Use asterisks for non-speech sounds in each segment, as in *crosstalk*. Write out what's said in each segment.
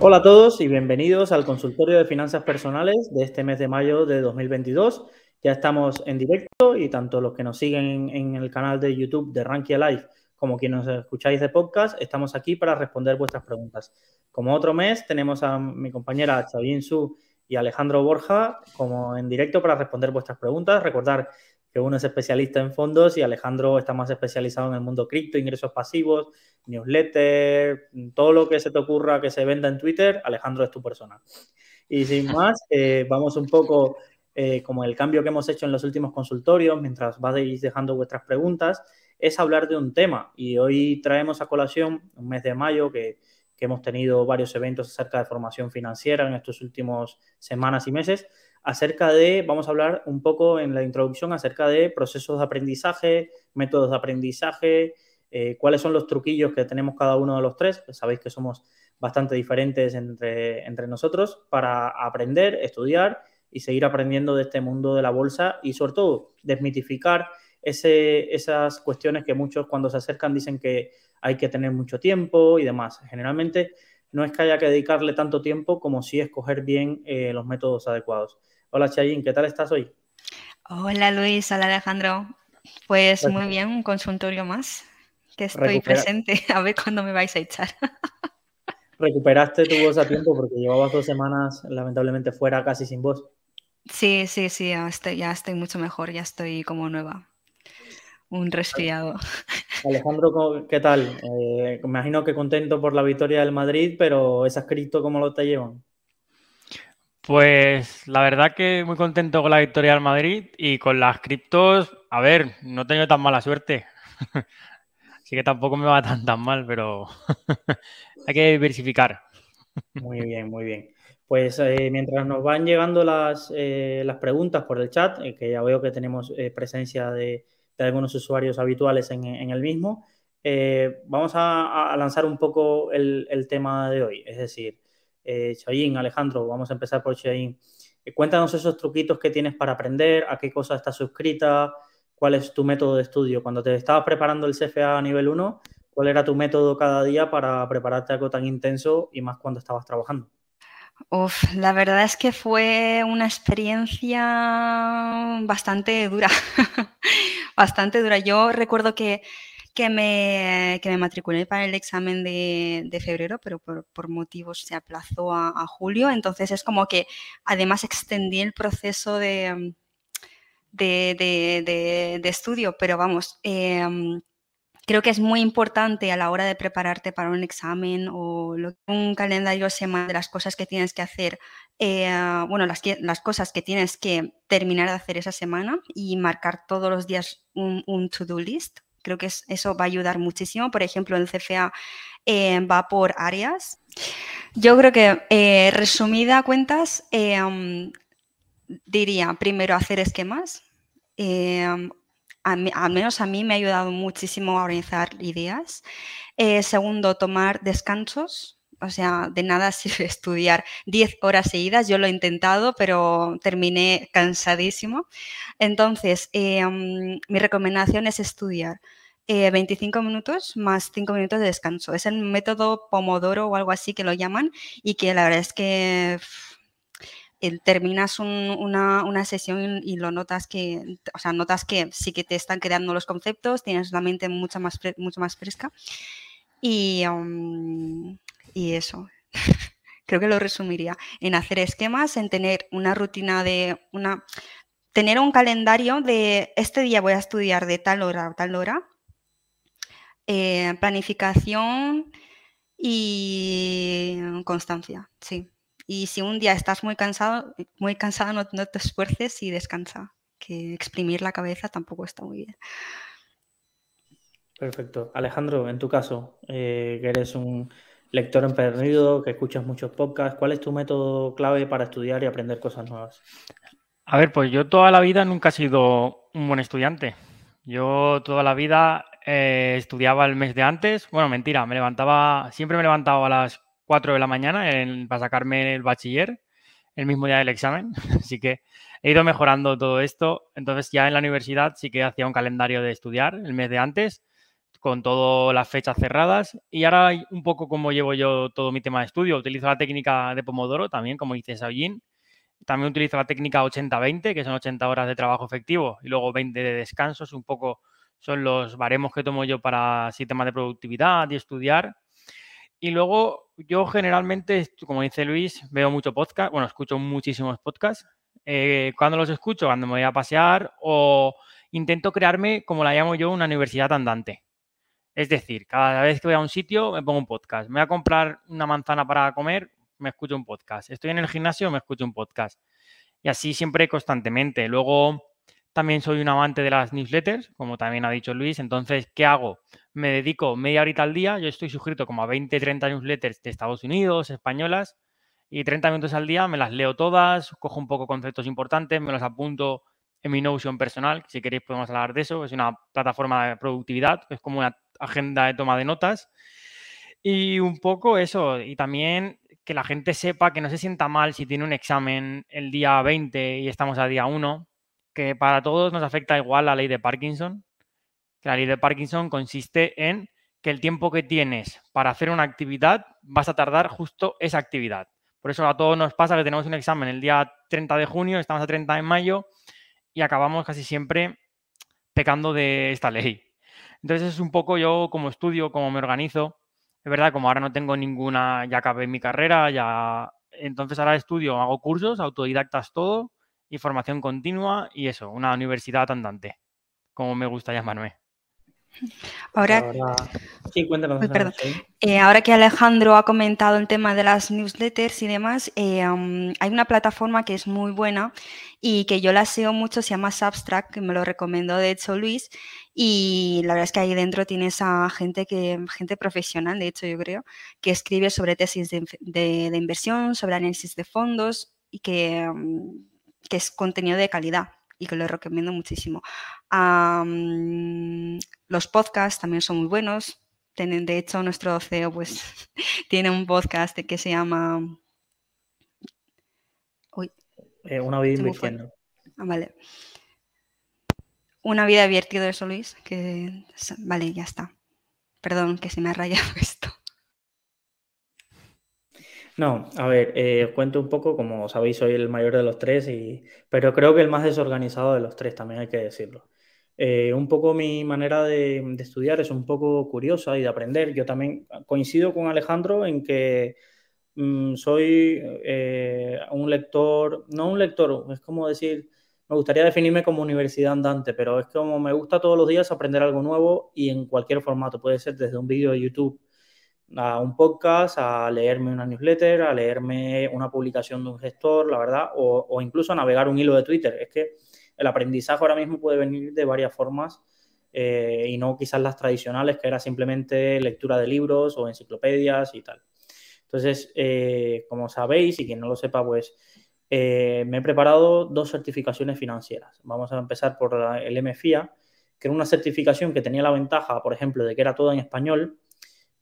Hola a todos y bienvenidos al consultorio de finanzas personales de este mes de mayo de 2022. Ya estamos en directo y tanto los que nos siguen en el canal de YouTube de Rankia Live como quienes nos escucháis de podcast, estamos aquí para responder vuestras preguntas. Como otro mes, tenemos a mi compañera Xavín Su y Alejandro Borja como en directo para responder vuestras preguntas. Recordar que uno es especialista en fondos y Alejandro está más especializado en el mundo cripto, ingresos pasivos, newsletter, todo lo que se te ocurra que se venda en Twitter, Alejandro es tu persona. Y sin *laughs* más, eh, vamos un poco eh, como el cambio que hemos hecho en los últimos consultorios, mientras vais dejando vuestras preguntas, es hablar de un tema. Y hoy traemos a colación un mes de mayo que, que hemos tenido varios eventos acerca de formación financiera en estos últimos semanas y meses acerca de, vamos a hablar un poco en la introducción acerca de procesos de aprendizaje, métodos de aprendizaje, eh, cuáles son los truquillos que tenemos cada uno de los tres. Sabéis que somos bastante diferentes entre, entre nosotros para aprender, estudiar y seguir aprendiendo de este mundo de la bolsa y sobre todo desmitificar esas cuestiones que muchos cuando se acercan dicen que hay que tener mucho tiempo y demás. Generalmente no es que haya que dedicarle tanto tiempo como si escoger bien eh, los métodos adecuados. Hola Chayín, ¿qué tal estás hoy? Hola Luis, hola Alejandro. Pues muy bien, un consultorio más, que estoy presente. *laughs* A ver cuándo me vais a echar. Recuperaste tu voz a tiempo *laughs* porque llevabas dos semanas lamentablemente fuera casi sin voz. Sí, sí, sí, ya estoy, ya estoy mucho mejor, ya estoy como nueva. Un resfriado. *laughs* Alejandro, ¿qué tal? Eh, me imagino que contento por la victoria del Madrid, pero ¿esas cripto cómo lo te llevan? Pues la verdad que muy contento con la victoria del Madrid y con las criptos, a ver, no he tenido tan mala suerte. *laughs* Así que tampoco me va tan tan mal, pero *laughs* hay que diversificar. Muy bien, muy bien. Pues eh, mientras nos van llegando las, eh, las preguntas por el chat, eh, que ya veo que tenemos presencia de, algunos usuarios habituales en, el mismo, vamos a, lanzar un poco el, el tema de hoy. Es decir, eh, Alejandro, vamos a empezar por Chayin. Eh, cuéntanos esos truquitos que tienes para aprender, a qué cosa estás suscrita, cuál es tu método de estudio. Cuando te estabas preparando el CFA a nivel 1, ¿cuál era tu método cada día para prepararte algo tan intenso y más cuando estabas trabajando? Uf, la verdad es que fue una experiencia bastante dura, *laughs* bastante dura. Yo recuerdo que que me, que me matriculé para el examen de, febrero, pero por, motivos se aplazó a, julio. Entonces es como que además extendí el proceso de, de, estudio, pero vamos, em, creo que es muy importante a la hora de prepararte para un examen o un calendario semanal de las cosas que tienes que hacer, eh, bueno, las, las, cosas que tienes que terminar de hacer esa semana y marcar todos los días un, un to-do list Creo que eso va a ayudar muchísimo. Por ejemplo, el CFA eh, va por áreas. Yo creo que, eh, resumida cuentas, eh, um, diría primero hacer esquemas. Um, al menos a mí me ha ayudado muchísimo a organizar ideas. segundo, tomar descansos. O sea, de nada *laughs* sirve estudiar 10 horas seguidas. Yo lo he intentado, pero terminé cansadísimo. Entonces, um, mi recomendación es estudiar 25 eh, minutos más 5 minutos de descanso. Es el método Pomodoro o algo así que lo llaman y que la verdad es que terminas una, sesión y lo notas que, o sea, notas que sí que te están quedando los conceptos, tienes la mente mucho más, mucho más fresca y, y eso. *laughs* Creo que lo resumiría en hacer esquemas, en tener una rutina de una tener un calendario de este día voy a estudiar de tal hora a tal hora eh, planificación y constancia, sí. Y si un día estás muy cansado, muy cansada, no, te esfuerces y descansa, que exprimir la cabeza tampoco está muy bien. Perfecto. Alejandro, en tu caso, eh, que eres un lector empedernido, que escuchas muchos podcasts. ¿Cuál es tu método clave para estudiar y aprender cosas nuevas? A ver, pues yo toda la vida nunca he sido un buen estudiante. Yo toda la vida eh, estudiaba el mes de antes. Bueno, mentira, me levantaba, siempre me levantaba a las 4 de la mañana para sacarme el bachiller el mismo día del examen. *laughs* Así que he ido mejorando todo esto. Entonces ya en la universidad sí que hacía un calendario de estudiar el mes de antes con todas las fechas cerradas. Y ahora un poco como llevo yo todo mi tema de estudio. Utilizo la técnica de Pomodoro también, como dice Saujin. También utilizo la técnica 80-20, que son 80 horas de trabajo efectivo y luego 20 de descansos. Un poco son los baremos que tomo yo para sistemas de productividad y estudiar. Y luego yo generalmente, como dice Luis, veo mucho podcast, bueno, escucho muchísimos podcasts. Eh, cuando los escucho, cuando me voy a pasear o intento crearme, como la llamo yo, una universidad andante. Es decir, cada vez que voy a un sitio me pongo un podcast. Me voy a comprar una manzana para comer, me escucho un podcast. Estoy en el gimnasio, me escucho un podcast. Y así siempre constantemente. Luego también soy un amante de las newsletters, como también ha dicho Luis. Entonces, ¿qué hago? Me dedico media horita al día. Yo estoy suscrito como a 20, 30 newsletters de Estados Unidos, españolas, y 30 minutos al día me las leo todas, cojo un poco conceptos importantes, me los apunto en mi Notion personal. Si queréis podemos hablar de eso. Es una plataforma de productividad, es como una agenda de toma de notas. Y un poco eso, y también que la gente sepa que no se sienta mal si tiene un examen el día 20 y estamos a día 1, que para todos nos afecta igual la ley de Parkinson. La ley de Parkinson consiste en que el tiempo que tienes para hacer una actividad vas a tardar justo esa actividad. Por eso a todos nos pasa que tenemos un examen el día 30 de junio, estamos a 30 de mayo y acabamos casi siempre pecando de esta ley. Entonces es un poco yo como estudio, como me organizo. Es verdad, como ahora no tengo ninguna, ya acabé mi carrera, ya... Entonces ahora estudio, hago cursos, autodidactas todo, y formación continua y eso, una universidad andante, como me gusta llamarme. Ahora, eh, ahora que Alejandro ha comentado el tema de las newsletters y demás, eh, hay una plataforma que es muy buena y que yo la SEO mucho, se llama Substract, que me lo recomendó de hecho Luis, y la verdad es que ahí dentro tienes a gente que gente profesional, de hecho yo creo, que escribe sobre tesis de, inversión, sobre análisis de fondos y que, que es contenido de calidad y que lo recomiendo muchísimo. los podcasts también son muy buenos. Tienen, de hecho, nuestro CEO pues, *laughs* tiene un podcast que se llama... Eh, una vida invirtiendo. Ah, vale. Una vida divertida eso, Luis. Que... Vale, ya está. Perdón, que se me ha rayado *laughs* esto. No, a ver, eh, cuento un poco, como sabéis, soy el mayor de los tres, y, pero creo que el más desorganizado de los tres, también hay que decirlo. Eh, un poco mi manera de, estudiar es un poco curiosa y de aprender. Yo también coincido con Alejandro en que mm, soy eh, un lector, no un lector, es como decir, me gustaría definirme como universidad andante, pero es como me gusta todos los días aprender algo nuevo y en cualquier formato, puede ser desde un vídeo de YouTube a un podcast, a leerme una newsletter, a leerme una publicación de un gestor, la verdad, o, incluso a navegar un hilo de Twitter. Es que el aprendizaje ahora mismo puede venir de varias formas eh, y no quizás las tradicionales, que era simplemente lectura de libros o enciclopedias y tal. Entonces, eh, como sabéis, y quien no lo sepa, pues eh, me he preparado dos certificaciones financieras. Vamos a empezar por el MFIA, que era una certificación que tenía la ventaja, por ejemplo, de que era todo en español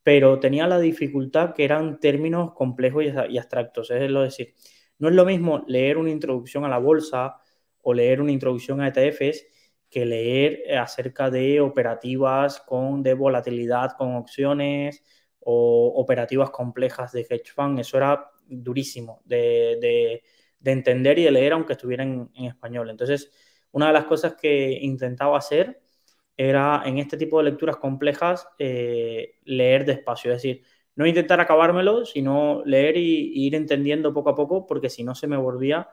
pero tenía la dificultad que eran términos complejos y abstractos. Es decir, no es lo mismo leer una introducción a la bolsa o leer una introducción a ETFs que leer acerca de operativas con, de volatilidad con opciones o operativas complejas de hedge fund. Eso era durísimo entender y de leer aunque estuviera en español. Entonces, una de las cosas que intentaba hacer era en este tipo de lecturas complejas eh, leer despacio, es decir, no intentar acabármelo, sino leer y, ir entendiendo poco a poco, porque si no se me volvía,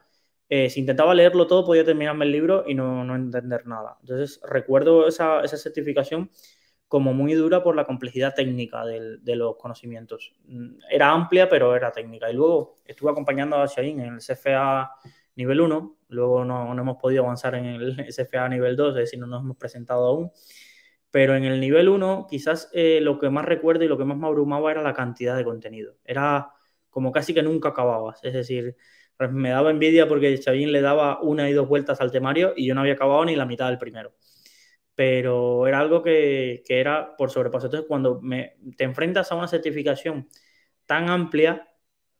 eh, si intentaba leerlo todo, podía terminarme el libro y no, entender nada. Entonces, recuerdo esa, certificación como muy dura por la complejidad técnica de los conocimientos. Mm, era amplia, pero era técnica. Y luego estuve acompañando a Shain en el CFA nivel 1, luego no, hemos podido avanzar en el *laughs* SFA nivel 2, es decir, no nos hemos presentado aún. pero en el nivel 1 quizás eh, lo que más recuerdo y lo que más me abrumaba era la cantidad de contenido. Era como casi que nunca acababas. Es decir, pues me daba envidia porque Chavín le daba una y dos vueltas al temario y yo no había acabado ni la mitad del primero. Pero era algo que, era por sobrepaso. Entonces, cuando me, te enfrentas a una certificación tan amplia,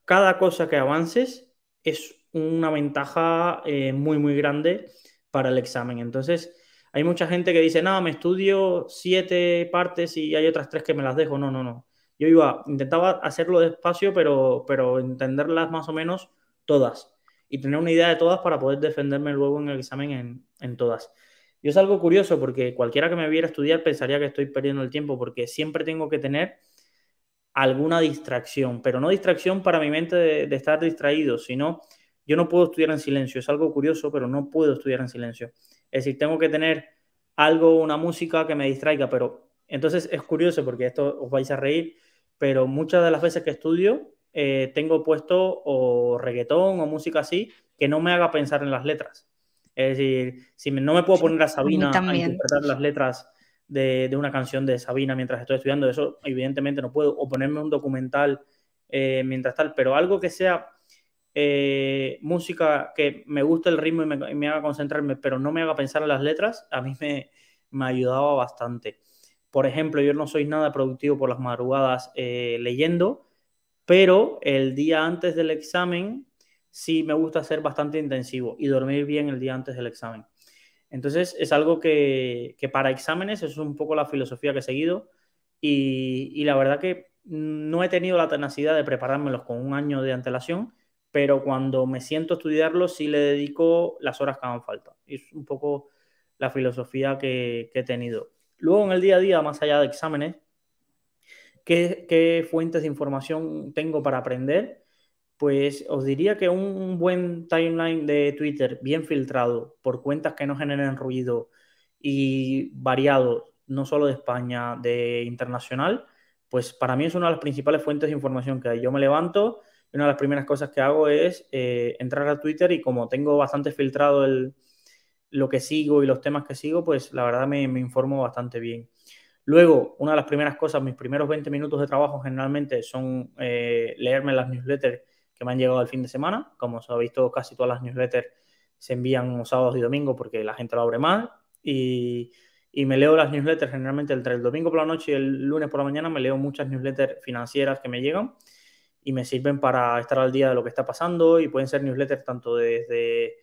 cada cosa que avances es una ventaja eh, muy, muy grande para el examen. Entonces, hay mucha gente que dice, no, me estudio siete partes y hay otras tres que me las dejo. No, no, no. Yo iba, intentaba hacerlo despacio, pero, pero entenderlas más o menos todas y tener una idea de todas para poder defenderme luego en el examen en, todas. Y es algo curioso porque cualquiera que me viera estudiar pensaría que estoy perdiendo el tiempo porque siempre tengo que tener alguna distracción, pero no distracción para mi mente de, estar distraído, sino yo no puedo estudiar en silencio. Es algo curioso, pero no puedo estudiar en silencio. Es decir, tengo que tener algo, una música que me distraiga, pero entonces es curioso porque esto os vais a reír, pero muchas de las veces que estudio eh, tengo puesto o reggaetón o música así que no me haga pensar en las letras. Es decir, si no me puedo poner a Sabina a interpretar las letras de, una canción de Sabina mientras estoy estudiando, eso evidentemente no puedo, o ponerme un documental eh, mientras tal, pero algo que sea eh, música que me guste el ritmo y me, haga concentrarme, pero no me haga pensar en las letras, a mí me, me ayudaba bastante. Por ejemplo, yo no soy nada productivo por las madrugadas leyendo, pero el día antes del examen sí me gusta ser bastante intensivo y dormir bien el día antes del examen. Entonces es algo que, para exámenes es un poco la filosofía que he seguido y, la verdad que no he tenido la tenacidad de preparármelos con un año de antelación, pero cuando me siento a estudiarlos sí le dedico las horas que hagan falta. Es un poco la filosofía que he tenido. Luego en el día a día, más allá de exámenes, ¿Qué, fuentes de información tengo para aprender? Pues os diría que un buen timeline de Twitter bien filtrado por cuentas que no generen ruido y variado, no solo de España, de internacional, pues para mí es una de las principales fuentes de información que hay. Yo me levanto y una de las primeras cosas que hago es eh, entrar a Twitter y como tengo bastante filtrado el, lo que sigo y los temas que sigo, pues la verdad me, informo bastante bien. Luego, una de las primeras cosas, mis primeros 20 minutos de trabajo generalmente son eh, leerme las newsletters que me han llegado el fin de semana. Como ha visto, casi todas las newsletters se envían los sábados y domingos porque la gente lo abre mal. Y, me leo las newsletters generalmente entre el domingo por la noche y el lunes por la mañana. Me leo muchas newsletters financieras que me llegan y me sirven para estar al día de lo que está pasando. Y pueden ser newsletters tanto desde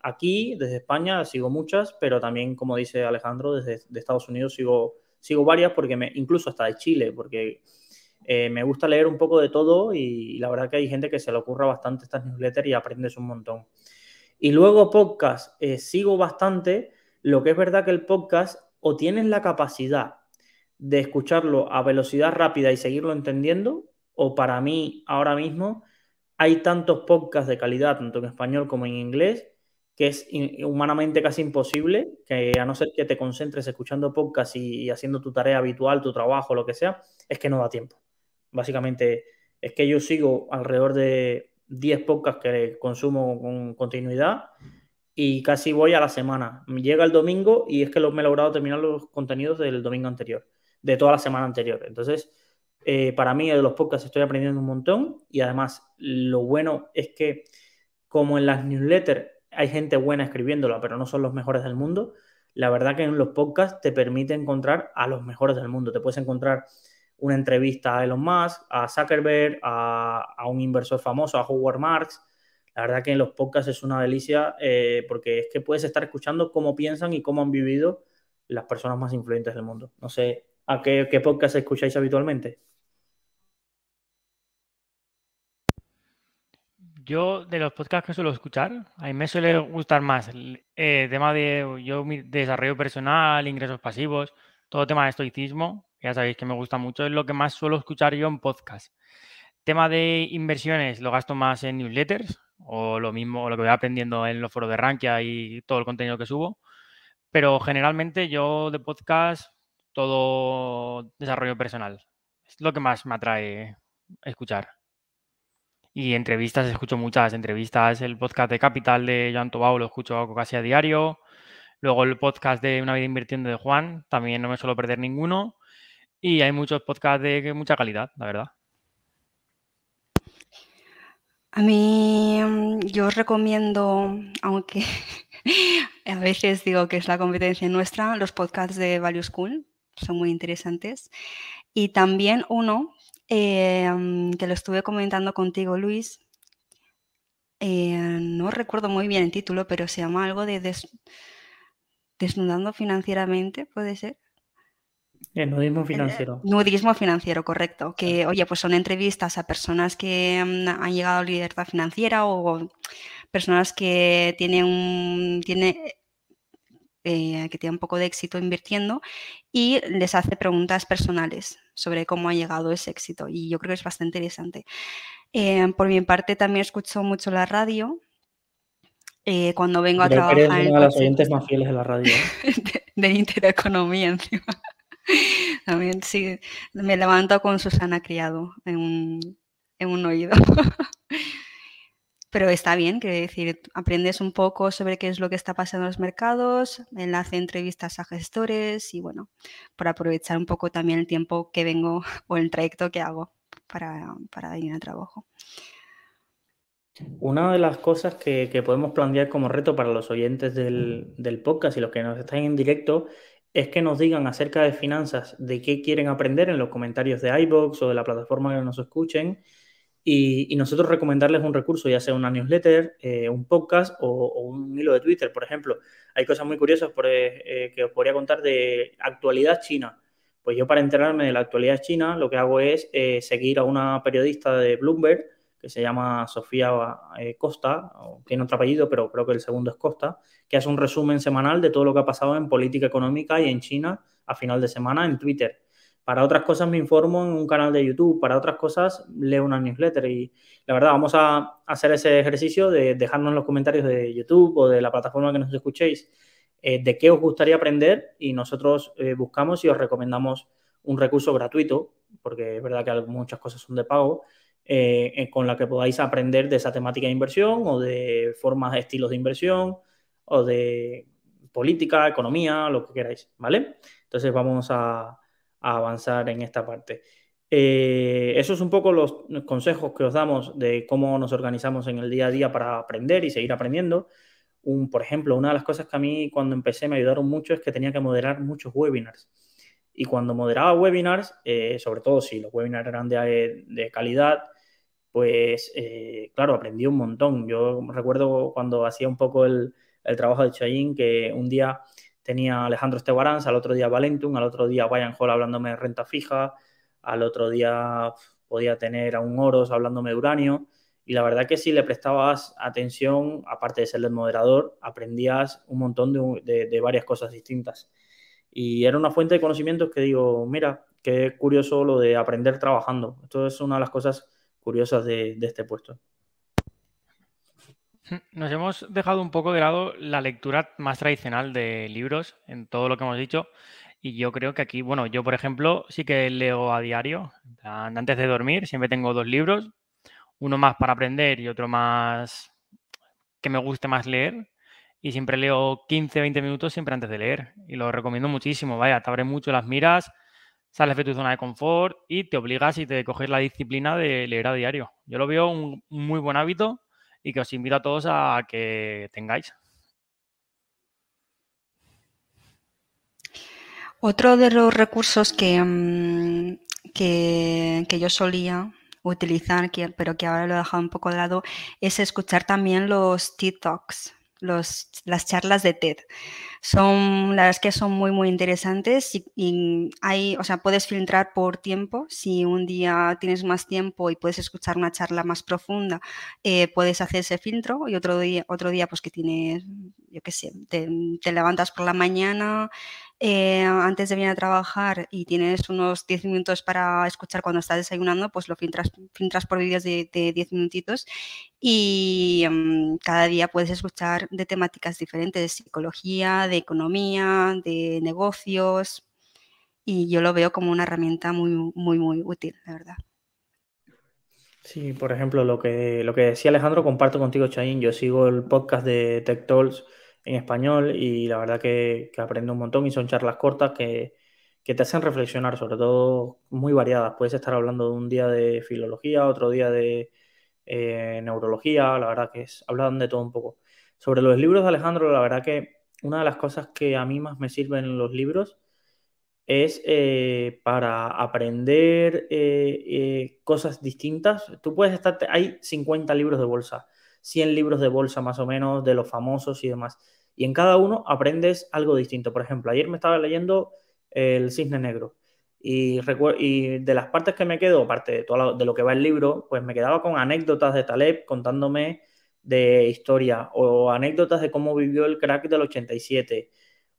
aquí, desde España, sigo muchas, pero también, como dice Alejandro, desde Estados Unidos sigo sigo varias porque me, incluso hasta de Chile, porque eh, me gusta leer un poco de todo y, la verdad que hay gente que se le ocurra bastante estas newsletters y aprendes un montón. Y luego podcast, eh, sigo bastante, lo que es verdad que el podcast o tienes la capacidad de escucharlo a velocidad rápida y seguirlo entendiendo, o para mí ahora mismo hay tantos podcasts de calidad, tanto en español como en inglés, que es humanamente casi imposible, que a no ser que te concentres escuchando podcast y, haciendo tu tarea habitual, tu trabajo, lo que sea, es que no da tiempo. Básicamente es que yo sigo alrededor de 10 podcasts que consumo con continuidad y casi voy a la semana. Llega el domingo y es que me he logrado terminar los contenidos del domingo anterior, de toda la semana anterior. Entonces, eh, para mí de los podcasts estoy aprendiendo un montón y además lo bueno es que como en las newsletters hay gente buena escribiéndola, pero no son los mejores del mundo. La verdad que en los podcasts te permite encontrar a los mejores del mundo. Te puedes encontrar una entrevista a Elon Musk, a Zuckerberg, a, un inversor famoso, a Howard Marks. La verdad que en los podcasts es una delicia eh, porque es que puedes estar escuchando cómo piensan y cómo han vivido las personas más influyentes del mundo. No sé, ¿a qué, qué podcast escucháis habitualmente? Yo, de los podcasts que suelo escuchar, a mí me suele gustar más el eh, tema de yo, mi desarrollo personal, ingresos pasivos, todo tema de estoicismo, ya sabéis que me gusta mucho, es lo que más suelo escuchar yo en podcast. Tema de inversiones lo gasto más en newsletters o lo mismo, lo que voy aprendiendo en los foros de Rankia y todo el contenido que subo. Pero generalmente yo de podcast todo desarrollo personal. Es lo que más me atrae escuchar. Y entrevistas, escucho muchas entrevistas. El podcast de Capital de Joan Tobau lo escucho casi a diario. Luego el podcast de Una vida invirtiendo de Juan, también no me suelo perder ninguno. Y hay muchos podcasts de mucha calidad, la verdad. A mí mm, yo recomiendo, aunque *laughs* a veces digo que es la competencia nuestra, los podcasts de Value School, son muy interesantes. Y también uno eh, mm, que lo estuve comentando contigo, Luis, eh, no recuerdo muy bien el título, pero se llama algo de desnudando financieramente, ¿puede ser? El nudismo financiero. nudismo financiero, correcto. Que, oye, pues son entrevistas a personas que mm, han llegado a libertad financiera o personas que tienen un, tiene, eh, que tienen un poco de éxito invirtiendo y les hace preguntas personales sobre cómo ha llegado ese éxito. Y yo creo que es bastante interesante. Eh, por mi parte, también escucho mucho la radio. Eh, cuando vengo a trabajar. Eres una de las oyentes más fieles de la radio. *laughs* de, de intereconomía encima. *laughs* También sí, me levanto con Susana Criado en un, en un oído. *laughs* Pero está bien, quiero decir, aprendes un poco sobre qué es lo que está pasando en los mercados, enlace entrevistas a gestores y bueno, por aprovechar un poco también el tiempo que vengo *laughs* o el trayecto que hago para, para ir al trabajo. Una de las cosas que, que, podemos plantear como reto para los oyentes del, del, podcast y los que nos están en directo es que nos digan acerca de finanzas, de qué quieren aprender en los comentarios de iBox o de la plataforma que nos escuchen y, nosotros recomendarles un recurso, ya sea una newsletter, eh, un podcast o, un hilo de Twitter, por ejemplo. Hay cosas muy curiosas por, eh, que os podría contar de actualidad china. Pues yo para enterarme de la actualidad china lo que hago es eh, seguir a una periodista de Bloomberg que se llama Sofía Costa, tiene otro apellido, pero creo que el segundo es Costa, que hace un resumen semanal de todo lo que ha pasado en política económica y en China a final de semana en Twitter. Para otras cosas me informo en un canal de YouTube, para otras cosas leo una newsletter y la verdad vamos a hacer ese ejercicio de dejarnos en los comentarios de YouTube o de la plataforma que nos escuchéis eh, de qué os gustaría aprender y nosotros eh, buscamos y os recomendamos un recurso gratuito, porque es verdad que muchas cosas son de pago, eh, con la que podáis aprender de esa temática de inversión o de formas, estilos de inversión o de política, economía, lo que queráis, ¿vale? Entonces vamos a, avanzar en esta parte. Eh, esos un poco los consejos que os damos de cómo nos organizamos en el día a día para aprender y seguir aprendiendo. Por ejemplo, una de las cosas que a mí cuando empecé me ayudaron mucho es que tenía que moderar muchos webinars. Y cuando moderaba webinars, eh, sobre todo si los webinars eran de, calidad, pues eh, claro, aprendí un montón. Yo recuerdo cuando hacía un poco el, trabajo de Chayin, que un día tenía Alejandro Estebarans, al otro día Valentum, al otro día Bayern Hall hablándome de renta fija, al otro día podía tener a un Oros hablándome de uranio. Y la verdad que si le prestabas atención, aparte de ser el moderador, aprendías un montón de, varias cosas distintas. Y era una fuente de conocimientos que digo, mira, qué curioso lo de aprender trabajando. Esto es una de las cosas curiosas de este puesto. *laughs* Nos hemos dejado un poco de lado la lectura más tradicional de libros en todo lo que hemos dicho. Y yo creo que aquí, bueno, yo por ejemplo sí que leo a diario. Antes de dormir siempre tengo dos libros. Uno más para aprender y otro más que me guste más leer. Y siempre leo 15, 20 minutos siempre antes de leer. Y lo recomiendo muchísimo. Vaya, te abre mucho las miras, sales de tu zona de confort y te obligas y te coges la disciplina de leer a diario. Yo lo veo un muy buen hábito y que os invito a todos a que tengáis. Otro de los recursos que, mm, que, yo solía utilizar, pero que ahora lo he dejado un poco de lado, es escuchar también los TED Talks, las charlas de TED. Son, la verdad es que son muy, muy interesantes y, hay, o sea, puedes filtrar por tiempo. Si un día tienes más tiempo y puedes escuchar una charla más profunda, eh, puedes hacer ese filtro y otro día, otro día pues que tienes, yo qué sé, te levantas por la mañana eh, antes de venir a trabajar y tienes unos 10 minutos para escuchar cuando estás desayunando, pues lo filtras, filtras por vídeos de, 10 minutitos y mm, cada día puedes escuchar de temáticas diferentes, de psicología, de economía, de negocios y yo lo veo como una herramienta muy, muy, muy útil, la verdad. Sí, por ejemplo, lo que, lo que decía Alejandro, comparto contigo, Chain. Yo sigo el podcast de Tech Talks en español y la verdad que, que aprendo un montón y son charlas cortas que, que te hacen reflexionar, sobre todo muy variadas. Puedes estar hablando de un día de filología, otro día de eh, neurología, la verdad que es, hablan de todo un poco. Sobre los libros de Alejandro, la verdad que una de las cosas que a mí más me sirven en los libros es eh, para aprender eh, cosas distintas. Tú puedes estar, hay 50 libros de bolsa, 100 libros de bolsa más o menos, de los famosos y demás. Y en cada uno aprendes algo distinto. Por ejemplo, ayer me estaba leyendo El Cisne Negro. Y, y de las partes que me quedo, aparte de, todo de lo que va el libro, pues me quedaba con anécdotas de Taleb contándome de historia o anécdotas de cómo vivió el crack del 87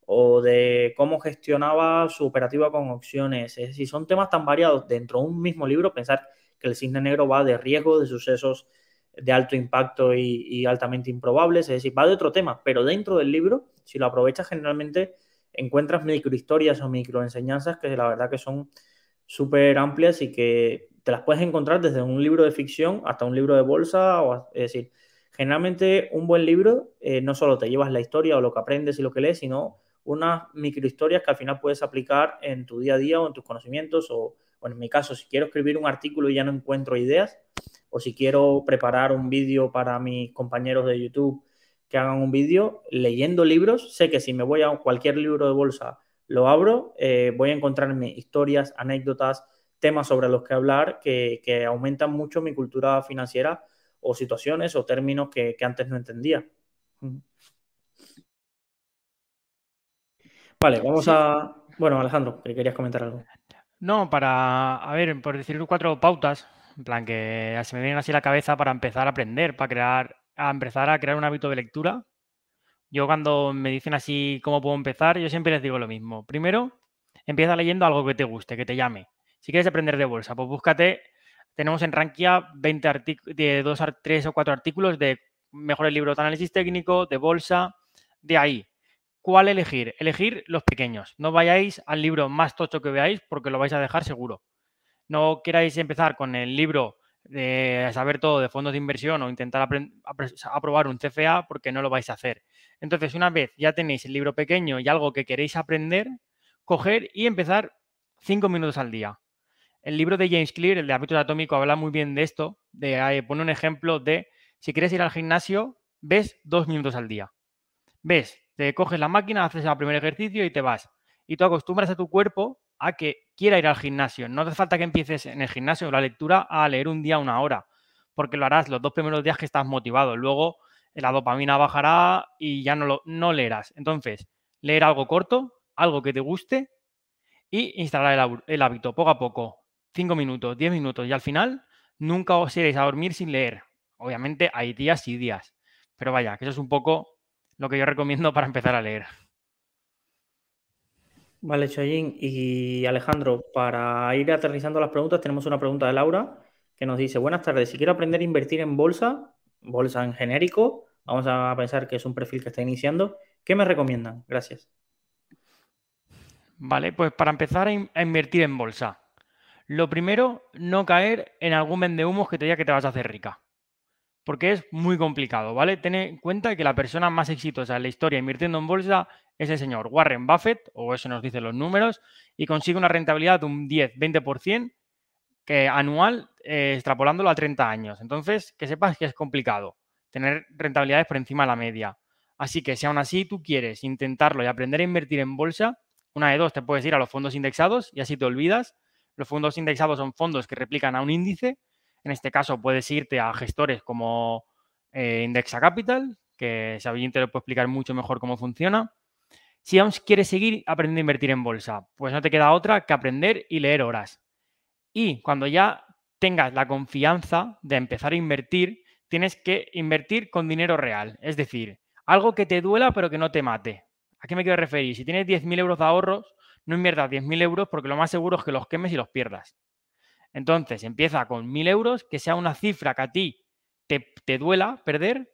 o de cómo gestionaba su operativa con opciones. Es decir, son temas tan variados dentro de un mismo libro, pensar que el cisne negro va de riesgo, de sucesos de alto impacto y, altamente improbables, es decir, va de otro tema, pero dentro del libro, si lo aprovechas generalmente encuentras microhistorias o microenseñanzas que la verdad que son súper amplias y que te las puedes encontrar desde un libro de ficción hasta un libro de bolsa. O, es decir, generalmente un buen libro eh, no solo te llevas la historia o lo que aprendes y lo que lees, sino unas microhistorias que al final puedes aplicar en tu día a día o en tus conocimientos o, o en mi caso, si quiero escribir un artículo y ya no encuentro ideas, o si quiero preparar un vídeo para mis compañeros de YouTube que hagan un vídeo leyendo libros. Sé que si me voy a cualquier libro de bolsa, lo abro, eh, voy a encontrarme historias, anécdotas, temas sobre los que hablar que, que, aumentan mucho mi cultura financiera o situaciones o términos que, que antes no entendía. Vale, vamos sí. a... Bueno, Alejandro, querías comentar algo. No, para, a ver, por decir cuatro pautas, en plan que se me vienen así la cabeza para empezar a aprender, para crear a empezar a crear un hábito de lectura, yo cuando me dicen así cómo puedo empezar, yo siempre les digo lo mismo. Primero, empieza leyendo algo que te guste, que te llame. Si quieres aprender de bolsa, pues búscate, tenemos en Rankia 20 artículos, de dos, tres o cuatro artículos de mejores libros de análisis técnico, de bolsa, de ahí. ¿Cuál elegir? Elegir los pequeños. No vayáis al libro más tocho que veáis porque lo vais a dejar seguro. No queráis empezar con el libro de saber todo de fondos de inversión o intentar aprobar un CFA porque no lo vais a hacer. Entonces, una vez ya tenéis el libro pequeño y algo que queréis aprender, coger y empezar cinco minutos al día. El libro de James Clear, el de hábitos atómico, habla muy bien de esto, de eh, pone un ejemplo de si quieres ir al gimnasio, ves dos minutos al día. Ves, te coges la máquina, haces el primer ejercicio y te vas. Y tú acostumbras a tu cuerpo a que quiera ir al gimnasio. No hace falta que empieces en el gimnasio o la lectura a leer un día una hora, porque lo harás los dos primeros días que estás motivado. Luego la dopamina bajará y ya no, lo, no leerás. Entonces, leer algo corto, algo que te guste y instalar el, el hábito poco a poco. Cinco minutos, diez minutos y al final nunca os iréis a dormir sin leer. Obviamente hay días y días, pero vaya, que eso es un poco lo que yo recomiendo para empezar a leer. Vale, Choyin. Y Alejandro, para ir aterrizando las preguntas, tenemos una pregunta de Laura que nos dice, buenas tardes, si quiero aprender a invertir en bolsa, bolsa en genérico, vamos a pensar que es un perfil que está iniciando, ¿qué me recomiendan? Gracias. Vale, pues para empezar a, in a invertir en bolsa, lo primero, no caer en algún vendehumos que te diga que te vas a hacer rica porque es muy complicado, ¿vale? Ten en cuenta que la persona más exitosa en la historia invirtiendo en bolsa es el señor Warren Buffett, o eso nos dicen los números, y consigue una rentabilidad de un 10-20% que anual eh, extrapolándolo a 30 años. Entonces, que sepas que es complicado tener rentabilidades por encima de la media. Así que si aún así tú quieres intentarlo y aprender a invertir en bolsa, una de dos, te puedes ir a los fondos indexados y así te olvidas. Los fondos indexados son fondos que replican a un índice en este caso puedes irte a gestores como eh, Indexa Capital, que Sabine te lo puede explicar mucho mejor cómo funciona. Si aún quieres seguir aprendiendo a invertir en bolsa, pues no te queda otra que aprender y leer horas. Y cuando ya tengas la confianza de empezar a invertir, tienes que invertir con dinero real. Es decir, algo que te duela pero que no te mate. ¿A qué me quiero referir? Si tienes 10.000 euros de ahorros, no inviertas 10.000 euros porque lo más seguro es que los quemes y los pierdas. Entonces, empieza con 1.000 euros, que sea una cifra que a ti te, duela perder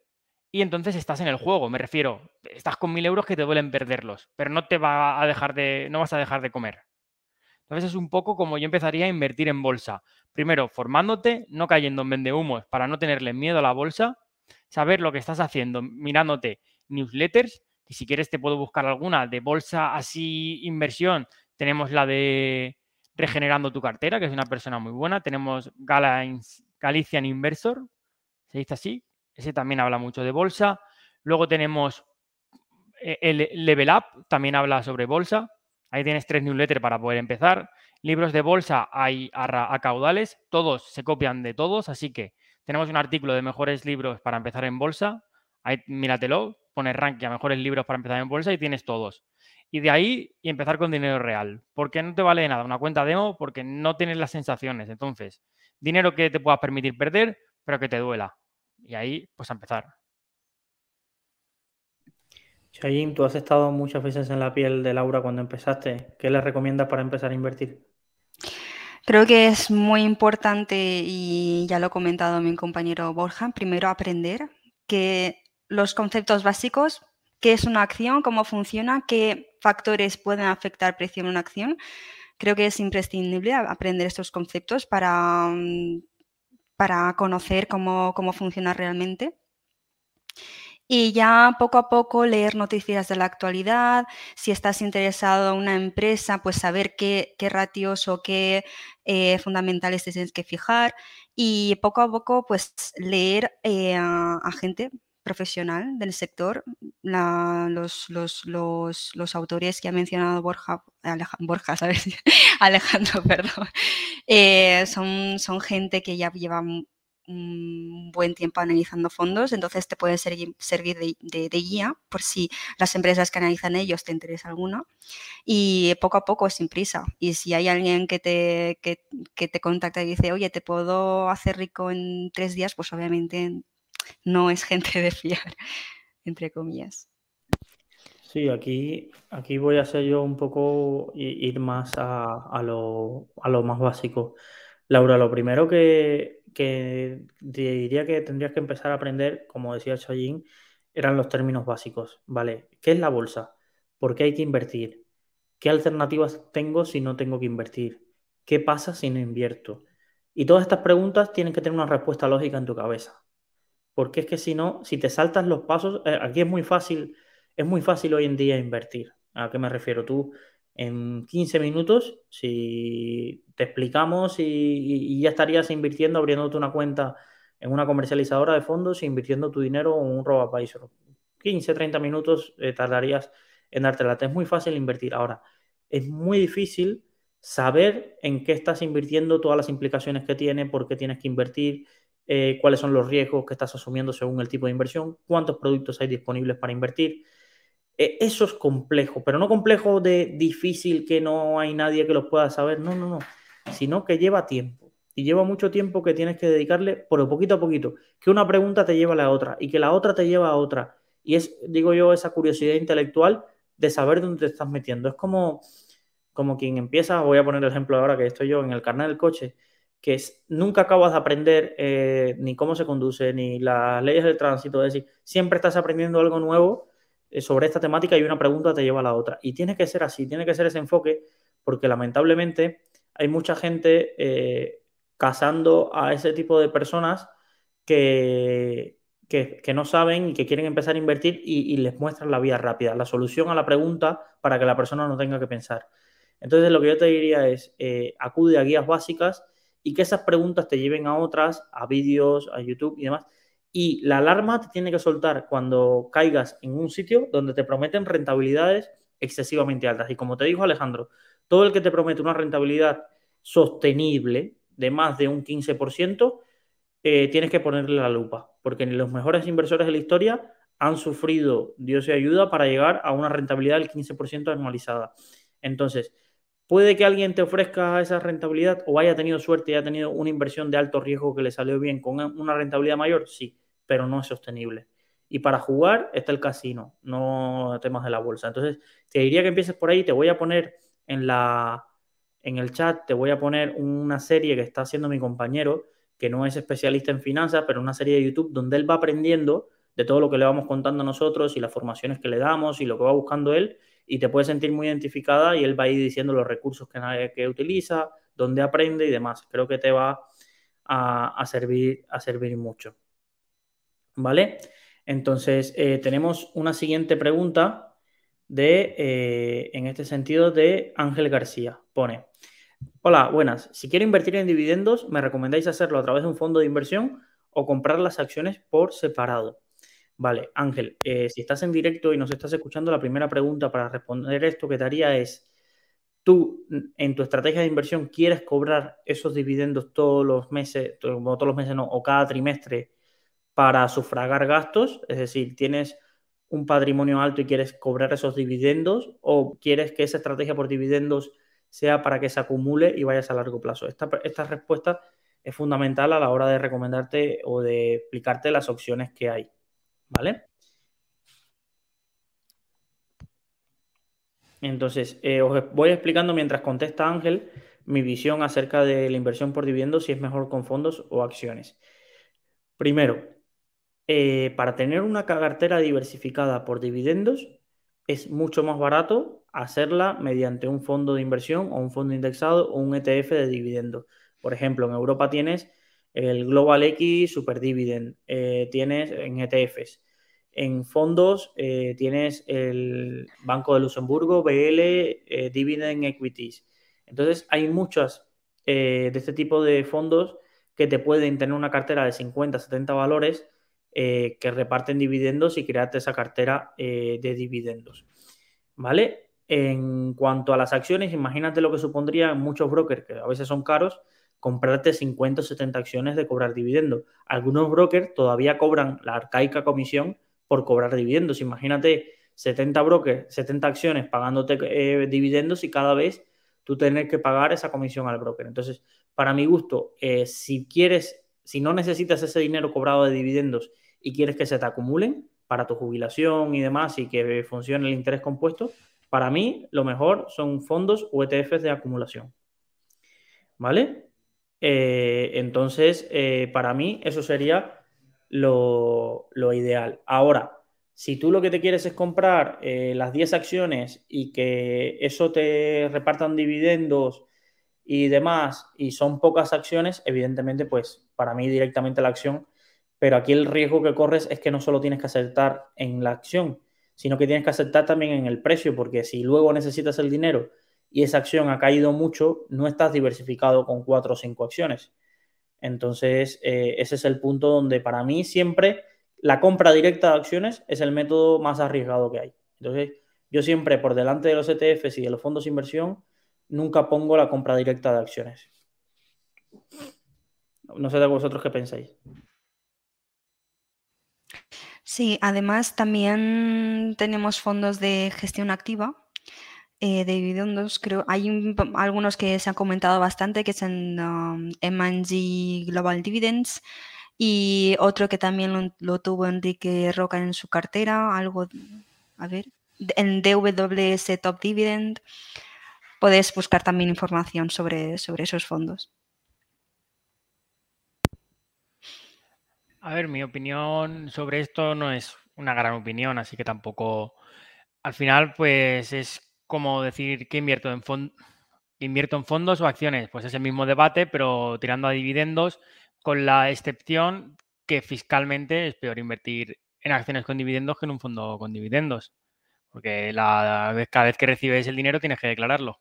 y entonces estás en el juego. Me refiero, estás con 1.000 euros que te duelen perderlos, pero no te va a dejar de, no vas a dejar de comer. Entonces es un poco como yo empezaría a invertir en bolsa. Primero, formándote, no cayendo en vendehumos para no tenerle miedo a la bolsa, saber lo que estás haciendo, mirándote newsletters, Y si quieres te puedo buscar alguna de bolsa así inversión. Tenemos la de Regenerando tu cartera, que es una persona muy buena. Tenemos Galician Inversor, se dice así. Ese también habla mucho de bolsa. Luego tenemos eh, el Level Up, también habla sobre bolsa. Ahí tienes tres newsletters para poder empezar. Libros de bolsa hay a, caudales, todos se copian de todos, así que tenemos un artículo de mejores libros para empezar en bolsa. Ahí míratelo, pones ranking a mejores libros para empezar en bolsa y tienes todos. Y de ahí y empezar con dinero real. Porque no te vale de nada una cuenta demo porque no tienes las sensaciones. Entonces, dinero que te pueda permitir perder, pero que te duela. Y ahí, pues a empezar. Shayin, tú has estado muchas veces en la piel de Laura cuando empezaste. ¿Qué le recomiendas para empezar a invertir? Creo que es muy importante, y ya lo ha comentado mi compañero Borja, primero aprender que los conceptos básicos, qué es una acción, cómo funciona, qué factores pueden afectar precio de una acción. Creo que es imprescindible aprender estos conceptos para, mm, para conocer cómo, cómo funciona realmente. Y ya poco a poco leer noticias de la actualidad, si estás interesado en una empresa, pues saber qué, ratios o qué eh, fundamentales tienes que fijar. Y poco a poco pues leer eh, a, gente profesional del sector, los, los, autores que ha mencionado Borja, Borja ¿sabes? *laughs* Alejandro, *laughs* perdón, eh, son, son gente que ya lleva un buen tiempo analizando fondos, entonces te puede servir, de, guía por si las empresas que analizan ellos te interesa alguna y poco a poco sin prisa. Y si hay alguien que te, que, te contacta y dice, oye, te puedo hacer rico en tres días, pues obviamente no es gente de fiar, entre comillas. Sí, aquí, aquí voy a hacer yo un poco ir más a, lo, a lo más básico. Laura, lo primero que, que diría que tendrías que empezar a aprender, como decía Chayín, eran los términos básicos, ¿vale? ¿Qué es la bolsa? ¿Por qué hay que invertir? ¿Qué alternativas tengo si no tengo que invertir? ¿Qué pasa si no invierto? Y todas estas preguntas tienen que tener una respuesta lógica en tu cabeza. Porque es que si no, si te saltas los pasos, eh, aquí es muy fácil, es muy fácil hoy en día invertir. ¿A qué me refiero? Tú en 15 minutos, si te explicamos y, ya estarías invirtiendo, abriéndote una cuenta en una comercializadora de fondos invirtiendo tu dinero en un RoboAdvisor. 15, 30 minutos eh, tardarías en darte la Es muy fácil invertir. Ahora, es muy difícil saber en qué estás invirtiendo, todas las implicaciones que tiene, por qué tienes que invertir, eh, cuáles son los riesgos que estás asumiendo según el tipo de inversión, cuántos productos hay disponibles para invertir. E, eso es complejo, pero no complejo de difícil que no hay nadie que los pueda saber, no, no, no, sino que lleva tiempo. Y lleva mucho tiempo que tienes que dedicarle, por poquito a poquito, que una pregunta te lleva a la otra y que la otra te lleva a otra. Y es, digo yo, esa curiosidad intelectual de saber dónde te estás metiendo. Es como, como quien empieza, voy a poner el ejemplo ahora que estoy yo en el carnet del coche, que nunca acabas de aprender eh, ni cómo se conduce, ni las leyes del tránsito, es decir, siempre estás aprendiendo algo nuevo eh, sobre esta temática y una pregunta te lleva a la otra. Y tiene que ser así, tiene que ser ese enfoque, porque lamentablemente hay mucha gente eh, casando a ese tipo de personas que, que, no saben y que quieren empezar a invertir y, les muestran la vía rápida, la solución a la pregunta para que la persona no tenga que pensar. Entonces lo que yo te diría es, eh, acude a guías básicas y que esas preguntas te lleven a otras, a vídeos, a YouTube y demás, y la alarma te tiene que soltar cuando caigas en un sitio donde te prometen rentabilidades excesivamente altas. Y como te dijo Alejandro, todo el que te promete una rentabilidad sostenible de más de un 15%, eh, tienes que ponerle la lupa, porque los mejores inversores de la historia han sufrido, Dios se ayuda, para llegar a una rentabilidad del 15% anualizada. Entonces, puede que alguien te ofrezca esa rentabilidad o haya tenido suerte y haya tenido una inversión de alto riesgo que le salió bien con una rentabilidad mayor, sí, pero no es sostenible. Y para jugar está el casino, no temas de la bolsa. Entonces, te diría que empieces por ahí. Te voy a poner en, la, en el chat, te voy a poner una serie que está haciendo mi compañero, que no es especialista en finanzas, pero una serie de YouTube donde él va aprendiendo de todo lo que le vamos contando nosotros y las formaciones que le damos y lo que va buscando él. Y te puedes sentir muy identificada y él va a ir diciendo los recursos que, que utiliza, dónde aprende y demás. Creo que te va a, servir, a servir mucho. ¿Vale? Entonces, eh, tenemos una siguiente pregunta de, eh, en este sentido, de Ángel García. Pone, hola, buenas. Si quiero invertir en dividendos, ¿me recomendáis hacerlo a través de un fondo de inversión o comprar las acciones por separado? Vale, Ángel, eh, si estás en directo y nos estás escuchando, la primera pregunta para responder esto que te haría es, ¿tú en tu estrategia de inversión quieres cobrar esos dividendos todos los meses, todos los meses no, o cada trimestre para sufragar gastos? Es decir, ¿tienes un patrimonio alto y quieres cobrar esos dividendos o quieres que esa estrategia por dividendos sea para que se acumule y vayas a largo plazo? Esta, esta respuesta es fundamental a la hora de recomendarte o de explicarte las opciones que hay. ¿Vale? Entonces, eh, os voy explicando mientras contesta Ángel mi visión acerca de la inversión por dividendos, si es mejor con fondos o acciones. Primero, eh, para tener una cartera diversificada por dividendos, es mucho más barato hacerla mediante un fondo de inversión o un fondo indexado o un ETF de dividendos. Por ejemplo, en Europa tienes el Global X Super Dividend, eh, tienes en ETFs. En fondos eh, tienes el Banco de Luxemburgo, BL, eh, Dividend Equities. Entonces hay muchas de este tipo de fondos que te pueden tener una cartera de 50, 70 valores que reparten dividendos y crearte esa cartera de dividendos. ¿Vale? En cuanto a las acciones, imagínate lo que supondría muchos brokers, que a veces son caros, comprarte 50 o 70 acciones de cobrar dividendos. Algunos brokers todavía cobran la arcaica comisión por cobrar dividendos. Imagínate 70 brokers, 70 acciones pagándote eh, dividendos y cada vez tú tener que pagar esa comisión al broker. Entonces, para mi gusto, eh, si quieres, si no necesitas ese dinero cobrado de dividendos y quieres que se te acumulen para tu jubilación y demás y que funcione el interés compuesto, para mí lo mejor son fondos o ETFs de acumulación. ¿Vale? Eh, entonces, eh, para mí, eso sería lo, ideal. Ahora, si tú lo que te quieres es comprar eh, las 10 acciones y que eso te repartan dividendos y demás, y son pocas acciones, evidentemente, pues para mí directamente la acción, pero aquí el riesgo que corres es que no solo tienes que aceptar en la acción, sino que tienes que aceptar también en el precio, porque si luego necesitas el dinero y esa acción ha caído mucho, no estás diversificado con cuatro o cinco acciones. Entonces, eh, ese es el punto donde para mí siempre la compra directa de acciones es el método más arriesgado que hay. Entonces, yo siempre por delante de los ETFs y de los fondos de inversión, nunca pongo la compra directa de acciones. No sé de vosotros qué pensáis. Sí, además también tenemos fondos de gestión activa eh, de dividendos, creo, hay algunos que se han comentado bastante, que son um, M&G Global Dividends, y otro que también lo, tuvo Enrique Roca en su cartera, algo, a ver, en DWS Top Dividend. Puedes buscar también información sobre, sobre esos fondos. A ver, mi opinión sobre esto no es una gran opinión, así que tampoco. Al final, pues es como decir que invierto en, fondos o acciones. Pues es el mismo debate, pero tirando a dividendos, con la excepción que fiscalmente es peor invertir en acciones con dividendos que en un fondo con dividendos. Porque cada vez que recibes el dinero tienes que declararlo.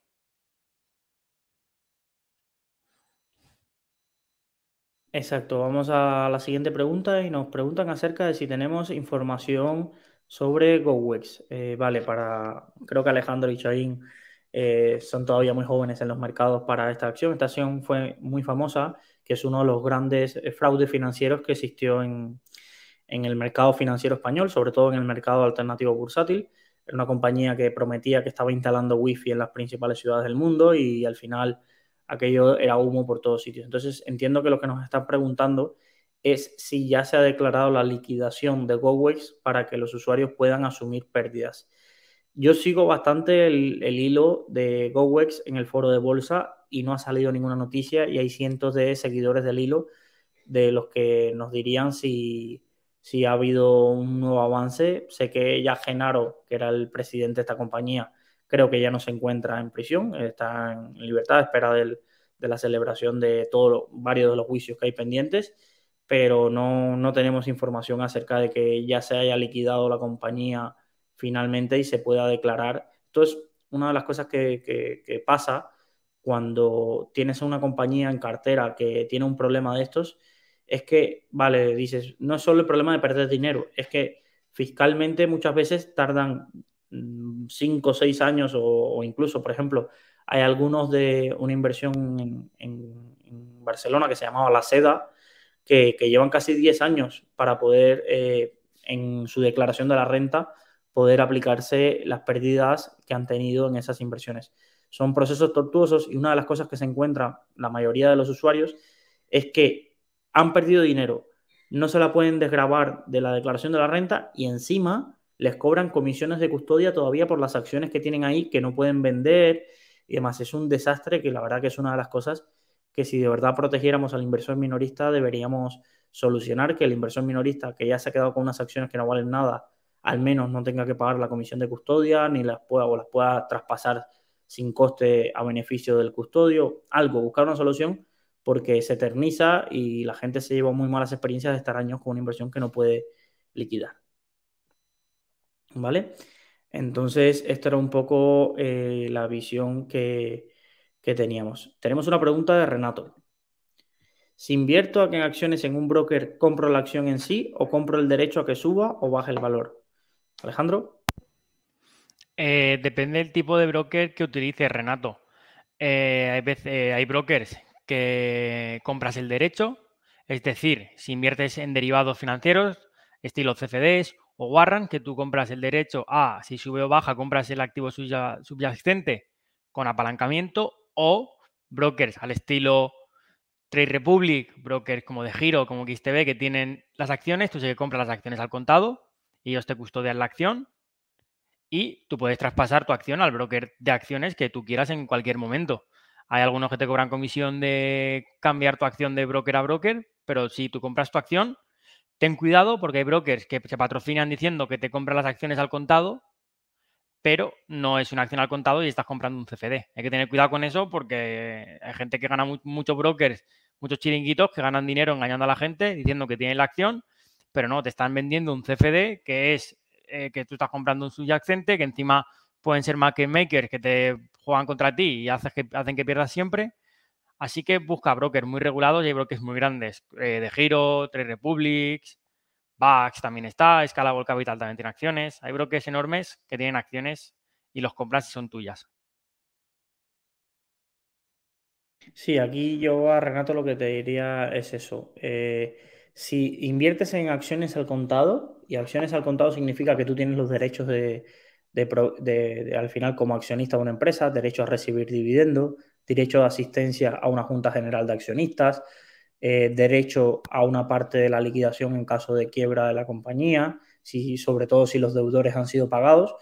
Exacto, vamos a la siguiente pregunta y nos preguntan acerca de si tenemos información sobre GoWex, eh, vale, para, creo que Alejandro y Chain eh, son todavía muy jóvenes en los mercados para esta acción. Esta acción fue muy famosa, que es uno de los grandes eh, fraudes financieros que existió en, en el mercado financiero español, sobre todo en el mercado alternativo bursátil. Era una compañía que prometía que estaba instalando wifi en las principales ciudades del mundo y al final aquello era humo por todos sitios. Entonces entiendo que lo que nos están preguntando es si ya se ha declarado la liquidación de GoWex para que los usuarios puedan asumir pérdidas. Yo sigo bastante el, hilo de GoWex en el foro de bolsa y no ha salido ninguna noticia y hay cientos de seguidores del hilo de los que nos dirían si, si ha habido un nuevo avance. Sé que ya Genaro, que era el presidente de esta compañía, creo que ya no se encuentra en prisión, está en libertad, espera de la celebración de todos varios de los juicios que hay pendientes pero no, tenemos información acerca de que ya se haya liquidado la compañía finalmente y se pueda declarar. Entonces, una de las cosas que, pasa cuando tienes una compañía en cartera que tiene un problema de estos es que, vale, dices, no es solo el problema de perder dinero, es que fiscalmente muchas veces tardan 5 o 6 años o, incluso, por ejemplo, hay algunos de una inversión en, Barcelona que se llamaba La Seda, que, llevan casi 10 años para poder, eh, en su declaración de la renta, poder aplicarse las pérdidas que han tenido en esas inversiones. Son procesos tortuosos y una de las cosas que se encuentra la mayoría de los usuarios es que han perdido dinero, no se la pueden desgrabar de la declaración de la renta y encima les cobran comisiones de custodia todavía por las acciones que tienen ahí que no pueden vender y demás. Es un desastre que la verdad que es una de las cosas que si de verdad protegiéramos al inversor minorista deberíamos solucionar, que el inversor minorista que ya se ha quedado con unas acciones que no valen nada, al menos no tenga que pagar la comisión de custodia ni las pueda o las pueda traspasar sin coste a beneficio del custodio, algo, buscar una solución porque se eterniza y la gente se lleva muy malas experiencias de estar años con una inversión que no puede liquidar. ¿Vale? Entonces, esta era un poco eh, la visión que, teníamos. Tenemos una pregunta de Renato. Si invierto en acciones en un broker, ¿compro la acción en sí o compro el derecho a que suba o baje el valor? Alejandro. Eh, depende del tipo de broker que utilices, Renato. Eh, hay, veces, hay brokers que compras el derecho, es decir, si inviertes en derivados financieros, estilo CFDs o Warren, que tú compras el derecho a, si sube o baja, compras el activo subyacente con apalancamiento, o brokers al estilo Trade Republic, brokers como de Giro, como XTB, que tienen las acciones, tú que compras las acciones al contado, y ellos te custodian la acción, y tú puedes traspasar tu acción al broker de acciones que tú quieras en cualquier momento. Hay algunos que te cobran comisión de cambiar tu acción de broker a broker, pero si tú compras tu acción, ten cuidado porque hay brokers que se patrocinan diciendo que te compran las acciones al contado, pero no es una acción al contado y estás comprando un CFD. Hay que tener cuidado con eso porque hay gente que gana muchos brokers, muchos chiringuitos que ganan dinero engañando a la gente diciendo que tienen la acción, pero no, te están vendiendo un CFD que es eh, que tú estás comprando un subyacente, que encima pueden ser market makers que te juegan contra ti y hacen que, pierdas siempre. Así que busca brokers muy regulados y hay brokers muy grandes. Eh, de Giro, Trade Republics, Bax también está, Scalable Capital también tiene acciones. Hay brokers enormes que tienen acciones y los compras y son tuyas. Sí, aquí yo a Renato lo que te diría es eso. Eh, si inviertes en acciones al contado, y acciones al contado significa que tú tienes los derechos de, de, al final como accionista de una empresa, derecho a recibir dividendos, derecho de asistencia a una junta general de accionistas, eh, derecho a una parte de la liquidación en caso de quiebra de la compañía, si, sobre todo si los deudores han sido pagados.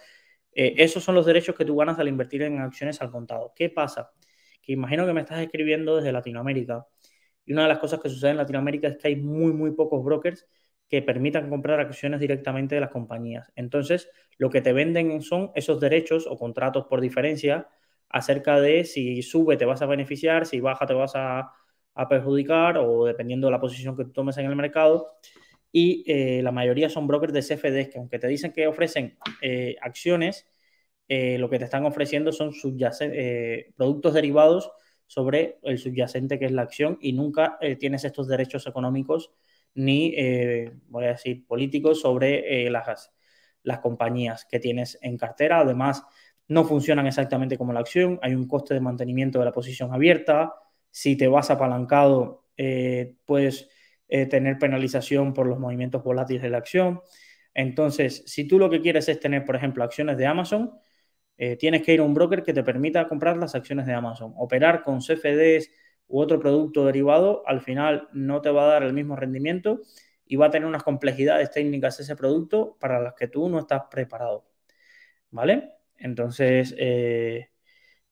Eh, esos son los derechos que tú ganas al invertir en acciones al contado. ¿Qué pasa? Que imagino que me estás escribiendo desde Latinoamérica y una de las cosas que sucede en Latinoamérica es que hay muy, muy pocos brokers que permitan comprar acciones directamente de las compañías. Entonces, lo que te venden son esos derechos o contratos por diferencia acerca de si sube te vas a beneficiar, si baja te vas a, perjudicar o dependiendo de la posición que tú tomes en el mercado. Y eh, la mayoría son brokers de CFDs que aunque te dicen que ofrecen eh, acciones, eh, lo que te están ofreciendo son productos derivados sobre el subyacente que es la acción y nunca tienes estos derechos económicos ni, voy a decir, políticos sobre las, las compañías que tienes en cartera. Además, no funcionan exactamente como la acción, hay un coste de mantenimiento de la posición abierta. Si te vas apalancado, eh, puedes tener penalización por los movimientos volátiles de la acción. Entonces, si tú lo que quieres es tener, por ejemplo, acciones de Amazon, tienes que ir a un broker que te permita comprar las acciones de Amazon, operar con CFDs u otro producto derivado, al final no te va a dar el mismo rendimiento y va a tener unas complejidades técnicas ese producto para las que tú no estás preparado. ¿Vale? Entonces, eh,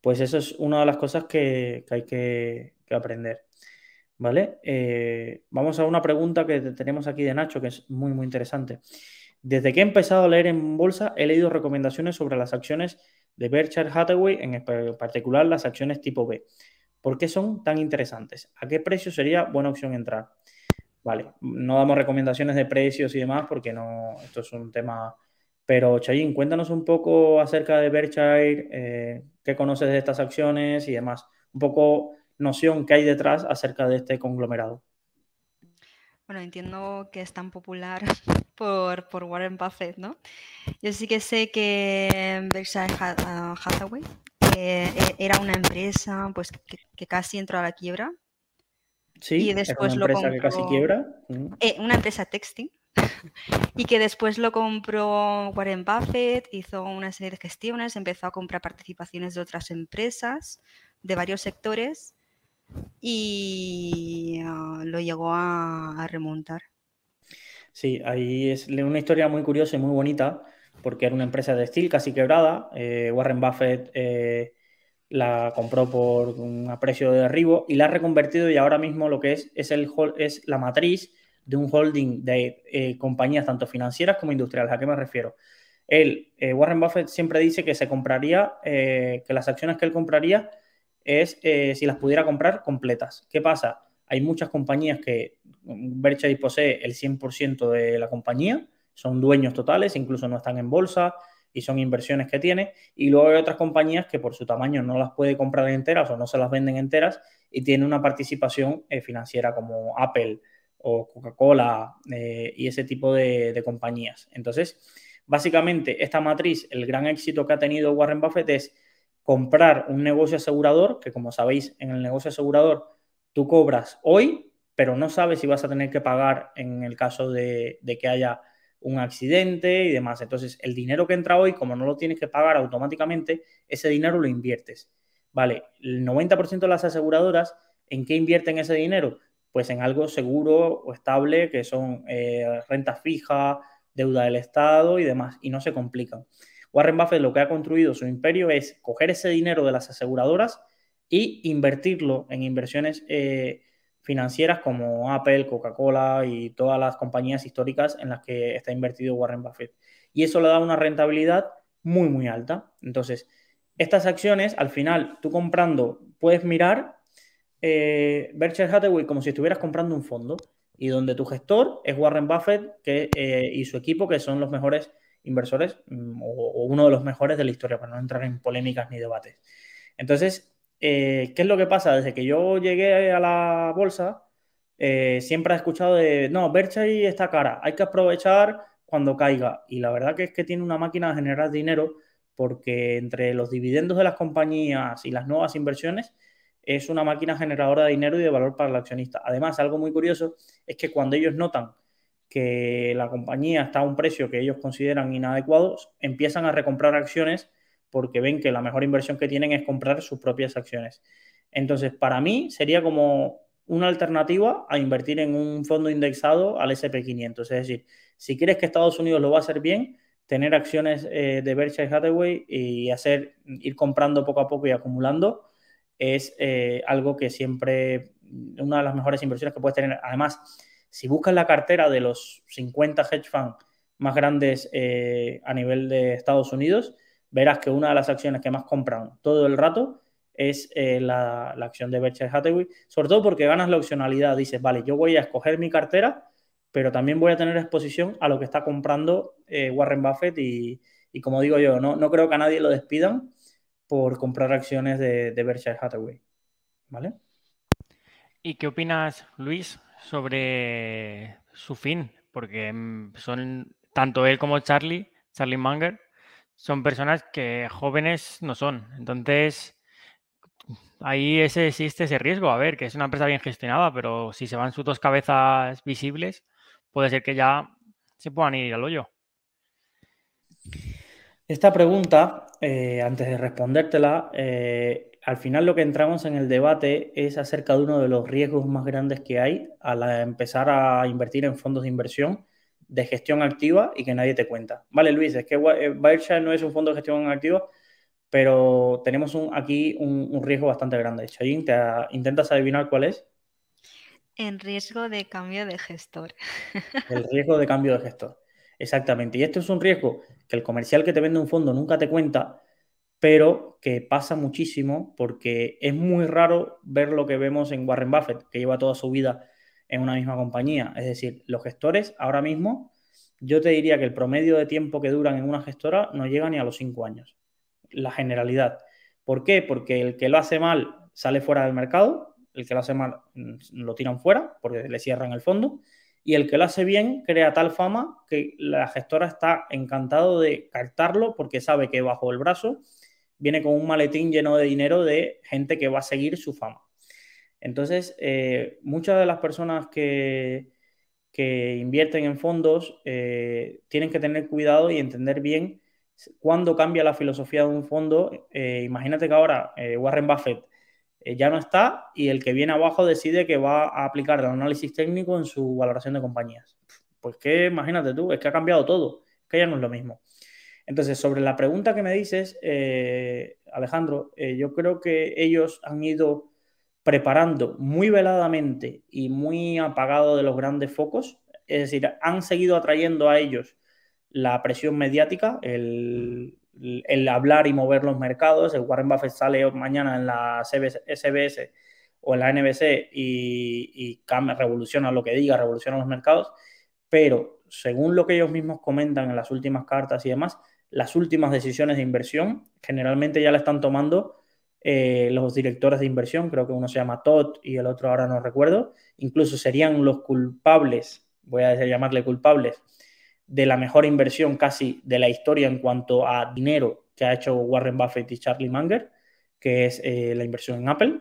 pues eso es una de las cosas que, hay que, aprender. ¿Vale? Eh, vamos a una pregunta que tenemos aquí de Nacho, que es muy, muy interesante. Desde que he empezado a leer en bolsa, he leído recomendaciones sobre las acciones de Berkshire Hathaway, en particular las acciones tipo B. ¿Por qué son tan interesantes? ¿A qué precio sería buena opción entrar? Vale, no damos recomendaciones de precios y demás porque no, esto es un tema. Pero Chayin, cuéntanos un poco acerca de Berkshire, eh, qué conoces de estas acciones y demás. Un poco noción que hay detrás acerca de este conglomerado. Bueno, entiendo que es tan popular *laughs* por, Warren Buffett, ¿no? Yo sí que sé que Berkshire Hathaway eh, e, era una empresa pues, que, casi entró a la quiebra. Sí, y después una empresa que casi quiebra. Eh, una empresa texting. *laughs* y que después lo compró Warren Buffett, hizo una serie de gestiones, empezó a comprar participaciones de otras empresas de varios sectores y ah, lo llegó a, remontar. Sí, ahí es una historia muy curiosa y muy bonita, porque era una empresa de steel casi quebrada. Eh, Warren Buffett eh, la compró por un precio de derribo y la ha reconvertido y ahora mismo lo que es es, el, es la matriz de un holding de eh, compañías tanto financieras como industriales. ¿A qué me refiero? Él, Warren Buffett siempre dice que se compraría, que las acciones que él compraría es eh, si las pudiera comprar completas. ¿Qué pasa? Hay muchas compañías que Berkshire posee el 100% de la compañía, son dueños totales, incluso no están en bolsa y son inversiones que tiene. Y luego hay otras compañías que por su tamaño no las puede comprar enteras o no se las venden enteras y tiene una participación eh, financiera como Apple o Coca-Cola eh, y ese tipo de, de compañías. Entonces, básicamente, esta matriz, el gran éxito que ha tenido Warren Buffett es comprar un negocio asegurador, que como sabéis, en el negocio asegurador tú cobras hoy, pero no sabes si vas a tener que pagar en el caso de, que haya un accidente y demás. Entonces, el dinero que entra hoy, como no lo tienes que pagar automáticamente, ese dinero lo inviertes. Vale, el 90% de las aseguradoras, ¿en qué invierten ese dinero? Pues en algo seguro o estable, que son eh, renta fija, deuda del Estado y demás, y no se complican. Warren Buffett lo que ha construido su imperio es coger ese dinero de las aseguradoras y invertirlo en inversiones eh, financieras como Apple, Coca-Cola y todas las compañías históricas en las que está invertido Warren Buffett. Y eso le da una rentabilidad muy, muy alta. Entonces, estas acciones, al final, tú comprando, puedes mirar eh, Berkshire Hathaway como si estuvieras comprando un fondo y donde tu gestor es Warren Buffett eh, y su equipo, que son los mejores inversores mm, o, uno de los mejores de la historia, para no entrar en polémicas ni debates. Entonces, eh, ¿qué es lo que pasa? Desde que yo llegué a la bolsa, eh, siempre he escuchado de, no, Berkshire está cara, hay que aprovechar cuando caiga. Y la verdad que es que tiene una máquina de generar dinero porque entre los dividendos de las compañías y las nuevas inversiones, es una máquina generadora de dinero y de valor para el accionista. Además, algo muy curioso es que cuando ellos notan que la compañía está a un precio que ellos consideran inadecuado, empiezan a recomprar acciones porque ven que la mejor inversión que tienen es comprar sus propias acciones. Entonces, para mí sería como una alternativa a invertir en un fondo indexado al SP500. Es decir, si quieres que Estados Unidos lo va a hacer bien, tener acciones eh, de Berkshire Hathaway y hacer, ir comprando poco a poco y acumulando es eh, algo que siempre, una de las mejores inversiones que puedes tener. Además, si buscas la cartera de los 50 hedge funds más grandes eh, a nivel de Estados Unidos, verás que una de las acciones que más compran todo el rato es eh, la, acción de Berkshire Hathaway, sobre todo porque ganas la opcionalidad. Dices, vale, yo voy a escoger mi cartera, pero también voy a tener exposición a lo que está comprando Warren Buffett y, como digo yo, no, no creo que a nadie lo despidan por comprar acciones de, de Berkshire Hathaway. ¿Vale? ¿Y qué opinas, Luis, sobre su fin, porque mm, son tanto él como Charlie, Charlie Munger, son personas que jóvenes no son. Entonces, ahí ese, existe ese riesgo. A ver, que es una empresa bien gestionada, pero si se van sus dos cabezas visibles, puede ser que ya se puedan ir al hoyo. Esta pregunta, eh, antes de respondértela, eh, al final lo que entramos en el debate es acerca de uno de los riesgos más grandes que hay al empezar a invertir en fondos de inversión de gestión activa y que nadie te cuenta. Vale, Luis, es que eh, Berkshire no es un fondo de gestión activa, pero tenemos aquí un, riesgo bastante grande. Chayín, ¿te intentas adivinar cuál es? En riesgo de cambio de gestor. El riesgo de cambio de gestor. Exactamente. Y esto es un riesgo que el comercial que te vende un fondo nunca te cuenta pero que pasa muchísimo porque es muy raro ver lo que vemos en Warren Buffett, que lleva toda su vida en una misma compañía. Es decir, los gestores ahora mismo, yo te diría que el promedio de tiempo que duran en una gestora no llega ni a los cinco años. La generalidad. ¿Por qué? Porque el que lo hace mal sale fuera del mercado, el que lo hace mal mm, lo tiran fuera porque le cierran el fondo y el que lo hace bien crea tal fama que la gestora está encantado de captarlo porque sabe que bajo el brazo viene con un maletín lleno de dinero de gente que va a seguir su fama. Entonces, eh, muchas de las personas que, que invierten en fondos eh, tienen que tener cuidado y entender bien cuándo cambia la filosofía de un fondo. Eh, imagínate que ahora Warren Buffett ya no está y el que viene abajo decide que va a aplicar el análisis técnico en su valoración de compañías. Pues que imagínate tú, es que ha cambiado todo, que ya no es lo mismo. Entonces, sobre la pregunta que me dices, eh, Alejandro, eh, yo creo que ellos han ido preparando muy veladamente y muy apagado de los grandes focos, es decir, han seguido atrayendo a ellos la presión mediática, el, hablar y mover los mercados. El Warren Buffett sale mañana en la SBS o en la NBC y, y revoluciona lo que diga, revoluciona los mercados, pero según lo que ellos mismos comentan en las últimas cartas y demás, las últimas decisiones de inversión generalmente ya la están tomando eh, los directores de inversión, creo que uno se llama Todd y el otro ahora no recuerdo, incluso serían los culpables, voy a llamarle culpables, de la mejor inversión casi de la historia en cuanto a dinero que ha hecho Warren Buffett y Charlie Munger, que es eh, la inversión en Apple.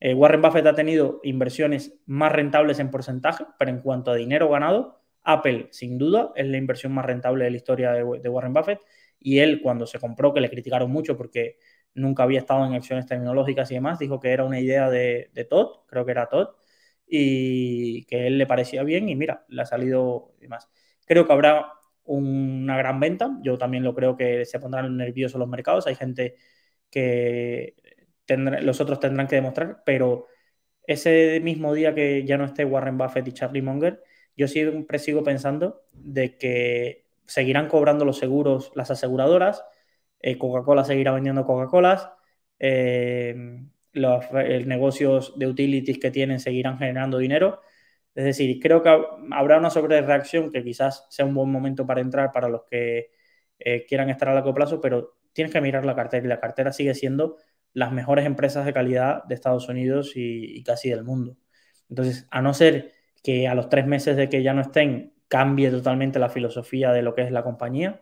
Eh, Warren Buffett ha tenido inversiones más rentables en porcentaje, pero en cuanto a dinero ganado, Apple, sin duda, es la inversión más rentable de la historia de, Warren Buffett. Y él, cuando se compró, que le criticaron mucho porque nunca había estado en acciones tecnológicas y demás, dijo que era una idea de, Todd, creo que era Todd, y que él le parecía bien y mira, le ha salido y más. Creo que habrá una gran venta, yo también lo creo que se pondrán nerviosos los mercados, hay gente que los otros tendrán que demostrar, pero ese mismo día que ya no esté Warren Buffett y Charlie Munger, yo siempre sigo pensando de que seguirán cobrando los seguros las aseguradoras, eh, Coca-Cola seguirá vendiendo Coca-Colas, eh, los negocios de utilities que tienen seguirán generando dinero. Es decir, creo que habrá una sobrereacción que quizás sea un buen momento para entrar para los que quieran estar a largo plazo, pero tienes que mirar la cartera y la cartera sigue siendo las mejores empresas de calidad de Estados Unidos y casi del mundo. Entonces, a no ser que a los tres meses de que ya no estén cambie totalmente la filosofía de lo que es la compañía,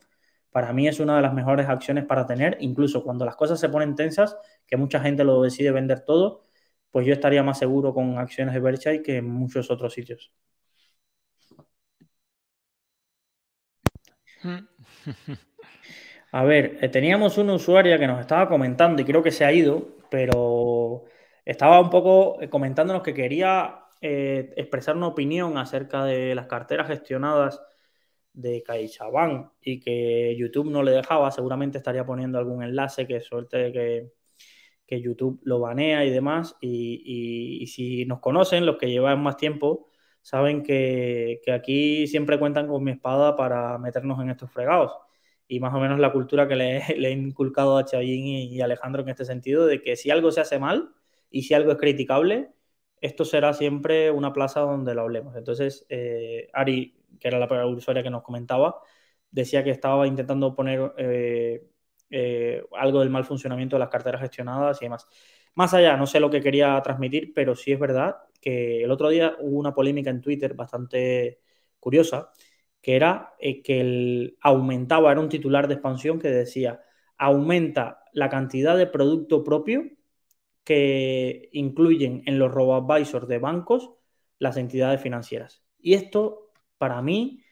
para mí es una de las mejores acciones para tener, incluso cuando las cosas se ponen tensas, que mucha gente lo decide vender todo, pues yo estaría más seguro con acciones de Berkshire que en muchos otros sitios. A ver, eh, teníamos una usuaria que nos estaba comentando y creo que se ha ido, pero estaba un poco eh, comentándonos que quería eh, expresar una opinión acerca de las carteras gestionadas de CaixaBank y que YouTube no le dejaba, seguramente estaría poniendo algún enlace que suelte que, que YouTube lo banea y demás. Y, si nos conocen, los que llevan más tiempo, saben que, aquí siempre cuentan con mi espada para meternos en estos fregados. Y más o menos la cultura que le, *laughs* he inculcado a Chayín y, y Alejandro en este sentido, de que si algo se hace mal y si algo es criticable, esto será siempre una plaza donde lo hablemos. Entonces, eh, Ari, que era la usuaria que nos comentaba, decía que estaba intentando poner eh, eh, algo del mal funcionamiento de las carteras gestionadas y demás. Más allá, no sé lo que quería transmitir, pero sí es verdad que el otro día hubo una polémica en Twitter bastante curiosa, que era que el, aumentaba, era un titular de expansión que decía, aumenta la cantidad de producto propio que incluyen en los robo-advisors de bancos las entidades financieras. Y esto, para mí,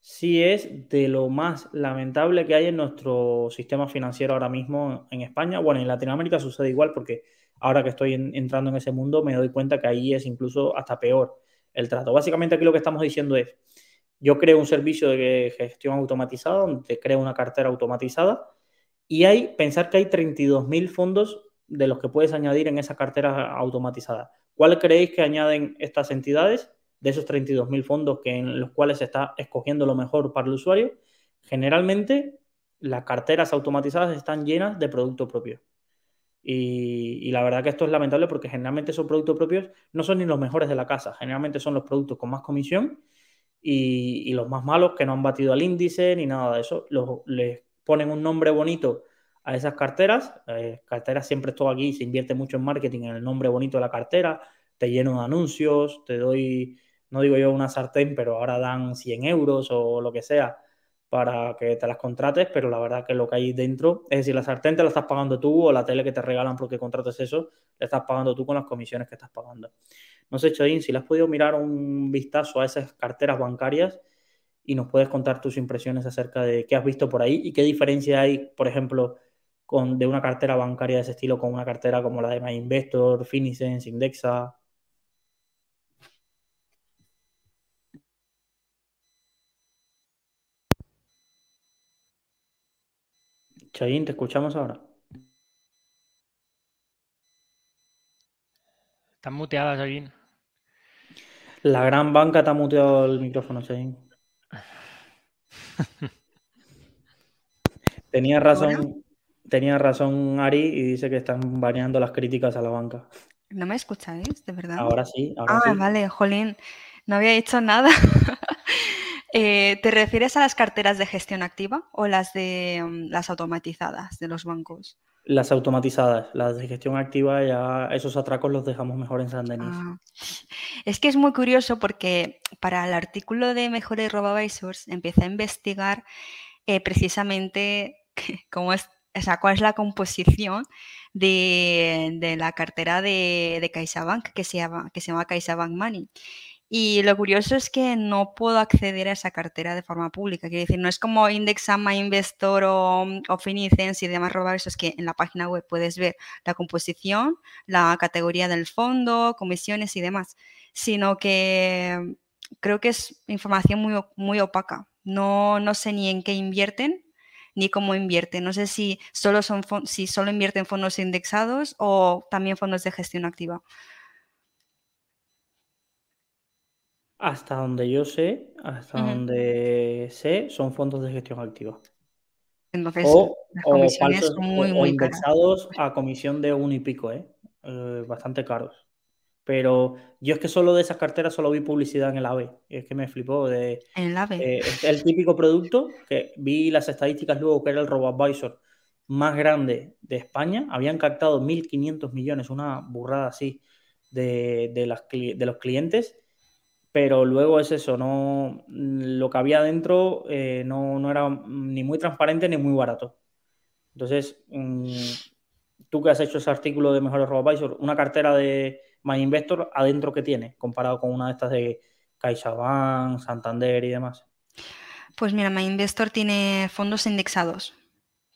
sí es de lo más lamentable que hay en nuestro sistema financiero ahora mismo en España. Bueno, en Latinoamérica sucede igual porque ahora que estoy entrando en ese mundo me doy cuenta que ahí es incluso hasta peor el trato. Básicamente aquí lo que estamos diciendo es, yo creo un servicio de gestión automatizada, donde creo una cartera automatizada y hay, pensar que hay 32.000 fondos de los que puedes añadir en esa cartera automatizada. ¿Cuál creéis que añaden estas entidades de esos 32.000 fondos que en los cuales se está escogiendo lo mejor para el usuario? Generalmente las carteras automatizadas están llenas de producto propio. Y, la verdad que esto es lamentable porque generalmente esos productos propios no son ni los mejores de la casa, generalmente son los productos con más comisión y, los más malos que no han batido al índice ni nada de eso. les ponen un nombre bonito a esas carteras. Eh, carteras siempre estoy aquí, se invierte mucho en marketing en el nombre bonito de la cartera, te lleno de anuncios, te doy, no digo yo una sartén, pero ahora dan 100 euros o lo que sea para que te las contrates, pero la verdad que lo que hay dentro, es decir, la sartén te la estás pagando tú o la tele que te regalan porque contrates eso, le estás pagando tú con las comisiones que estás pagando. No sé, Chodín, si le has podido mirar un vistazo a esas carteras bancarias y nos puedes contar tus impresiones acerca de qué has visto por ahí y qué diferencia hay, por ejemplo, con, de una cartera bancaria de ese estilo con una cartera como la de MyInvestor, Finicens, Indexa. Chayin, te escuchamos ahora. Están muteadas, Chayin. La gran banca te ha muteado el micrófono, Chayin. *laughs* Tenía razón, tenía razón Ari y dice que están baneando las críticas a la banca. ¿No me escucháis, de verdad? Ahora sí, ahora ah, vale, Jolín, no había dicho nada. *laughs* Eh, ¿Te refieres a las carteras de gestión activa o las de mm, las automatizadas de los bancos? Las automatizadas, las de gestión activa, ya esos atracos los dejamos mejor en San Denis. Ah. Es que es muy curioso porque para el artículo de Mejores Robovisors empecé a investigar eh, precisamente *laughs* cómo es, cuál es la composición de, la cartera de, de CaixaBank que se llama, que se llama CaixaBank Money. Y lo curioso es que no puedo acceder a esa cartera de forma pública. Quiere decir, no es como Indexama, Investor o, o Finicens y demás robar eso es que en la página web puedes ver la composición, la categoría del fondo, comisiones y demás, sino que creo que es información muy, muy opaca. No, no sé ni en qué invierten ni cómo invierten. No sé si solo, son, si solo invierten fondos indexados o también fondos de gestión activa. Hasta donde yo sé, hasta donde sé, son fondos de gestión activa. Entonces, o, las comisiones son muy, muy indexados a comisión de un y pico, ¿eh? ¿eh? bastante caros. Pero yo es que solo de esas carteras solo vi publicidad en el AVE. es que me flipó. De, en el AVE. Eh, el típico producto que vi las estadísticas luego que era el RoboAdvisor más grande de España. Habían captado 1.500 millones, una burrada así, de, de, las, de los clientes pero luego es eso, no lo que había dentro eh, no, era ni muy transparente ni muy barato. Entonces, mm, tú que has hecho ese artículo de Mejores Advisor, una cartera de MyInvestor adentro que tiene, comparado con una de estas de CaixaBank, Santander y demás. Pues mira, MyInvestor tiene fondos indexados,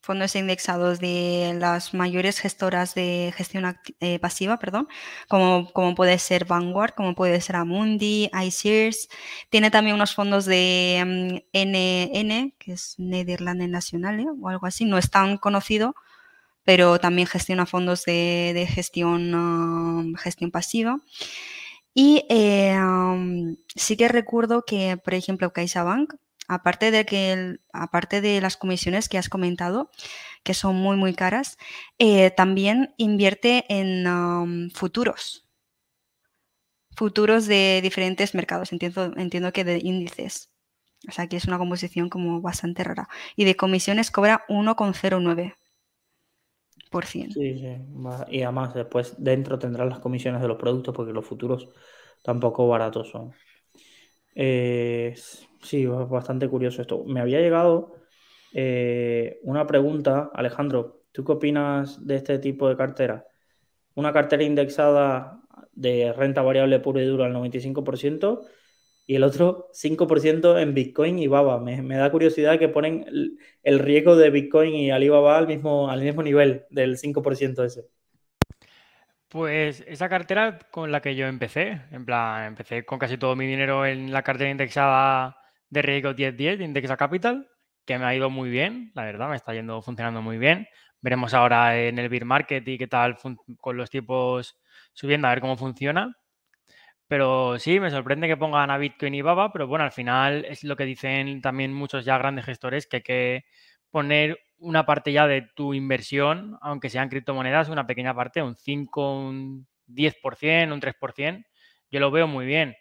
fondos indexados de las mayores gestoras de gestión eh, pasiva, perdón, como, como, puede ser Vanguard, como puede ser Amundi, iShares. Tiene también unos fondos de NN, mm, que es Nederlanden Nacional o algo así, no es tan conocido, pero también gestiona fondos de, gestión, um, gestión pasiva. Y eh, um, sí que recuerdo que, por ejemplo, CaixaBank aparte de que aparte de las comisiones que has comentado, que son muy muy caras, eh, también invierte en futuros, futuros de diferentes mercados. Entiendo, entiendo que de índices. O sea, que es una composición como bastante rara. Y de comisiones cobra 1,09%. Sí, sí. Y además después dentro tendrán las comisiones de los productos porque los futuros tampoco baratos son. Sí, bastante curioso esto. Me había llegado eh, una pregunta, Alejandro, ¿tú qué opinas de este tipo de cartera? Una cartera indexada de renta variable pura y dura al 95% y el otro 5% en Bitcoin y Baba. Me, da curiosidad que ponen el, riesgo de Bitcoin y Alibaba al mismo, al mismo nivel del 5% ese. Pues esa cartera con la que yo empecé, en plan, empecé con casi todo mi dinero en la cartera indexada de riesgo 1010 de Indexa Capital, que me ha ido muy bien, la verdad, me está yendo funcionando muy bien. Veremos ahora en el beer market y qué tal con los tipos subiendo, a ver cómo funciona. Pero sí, me sorprende que pongan a Bitcoin y Baba, pero bueno, al final es lo que dicen también muchos ya grandes gestores, que hay que poner una parte ya de tu inversión, aunque sean criptomonedas, una pequeña parte, un 5, un 10%, un 3%, yo lo veo muy bien.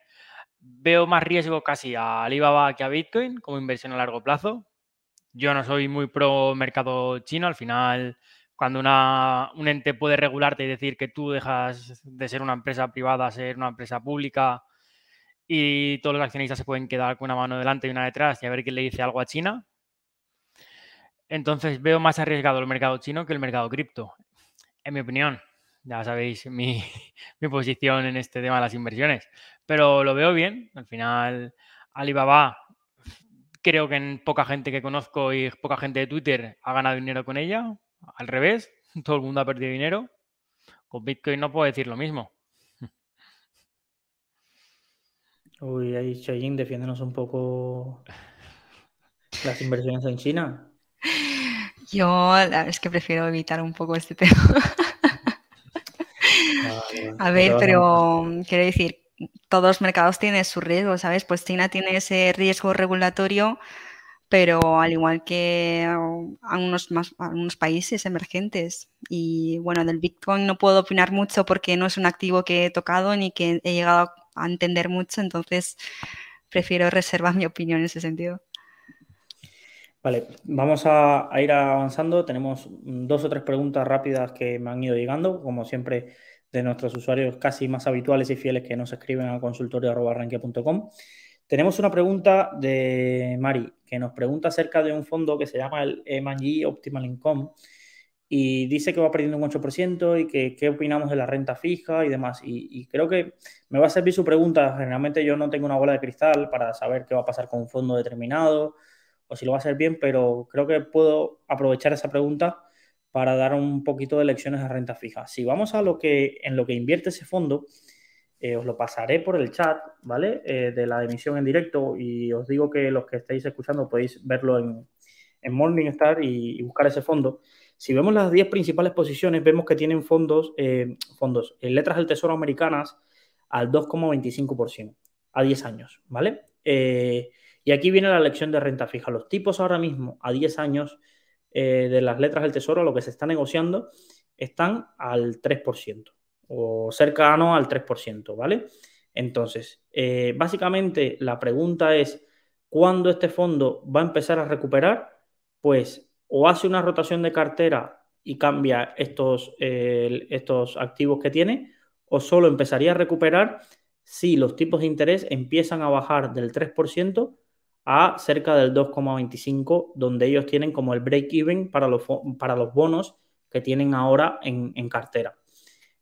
Veo más riesgo casi a Alibaba que a Bitcoin como inversión a largo plazo. Yo no soy muy pro mercado chino, al final cuando una, un ente puede regularte y decir que tú dejas de ser una empresa privada a ser una empresa pública y todos los accionistas se pueden quedar con una mano delante y una detrás y a ver quién le dice algo a China. Entonces veo más arriesgado el mercado chino que el mercado cripto, en mi opinión. Ya sabéis mi, *laughs* mi posición en este tema de las inversiones, pero lo veo bien. Al final, Alibaba creo que en poca gente que conozco y poca gente de Twitter ha ganado dinero con ella. Al revés, *laughs* todo el mundo ha perdido dinero. Con Bitcoin no puedo decir lo mismo. Uy, ahí Xiaoyin, defiéndenos un poco las inversiones en China. *laughs* Yo es que prefiero evitar un poco este tema. A ver, pero quiero decir, todos los mercados tienen su riesgo, ¿sabes? Pues China tiene ese riesgo regulatorio pero al igual que algunos, más, algunos países emergentes. Y bueno, del Bitcoin no puedo opinar mucho porque no es un activo que he tocado ni que he llegado a entender mucho, entonces prefiero reservar *laughs* mi opinión en ese sentido. Vale, vamos a, ir avanzando. Tenemos dos o tres preguntas rápidas que me han ido llegando, como siempre, de nuestros usuarios casi más habituales y fieles que nos escriben a consultorio.com. Tenemos una pregunta de Mari, que nos pregunta acerca de un fondo que se llama el M&G Optimal Income y dice que va perdiendo un 8% y que qué opinamos de la renta fija y demás. Y, creo que me va a servir su pregunta. Generalmente yo no tengo una bola de cristal para saber qué va a pasar con un fondo determinado o si lo va a hacer bien, pero creo que puedo aprovechar esa pregunta para dar un poquito de lecciones de renta fija. Si vamos a lo que en lo que invierte ese fondo, eh, os lo pasaré por el chat, ¿vale? Eh, de la emisión en directo y os digo que los que estáis escuchando podéis verlo en, Morningstar y, buscar ese fondo. Si vemos las 10 principales posiciones, vemos que tienen fondos, eh, fondos en letras del Tesoro americanas al 2,25% a 10 años, ¿vale? y aquí viene la lección de renta fija. Los tipos ahora mismo a 10 años de las letras del Tesoro, lo que se está negociando, están al 3% o cercano al 3%, ¿vale? Entonces, eh, básicamente la pregunta es, ¿cuándo este fondo va a empezar a recuperar? Pues o hace una rotación de cartera y cambia estos, estos activos que tiene, o solo empezaría a recuperar si los tipos de interés empiezan a bajar del 3% a cerca del 2,25%, donde ellos tienen como el break-even para los, para los bonos que tienen ahora en cartera.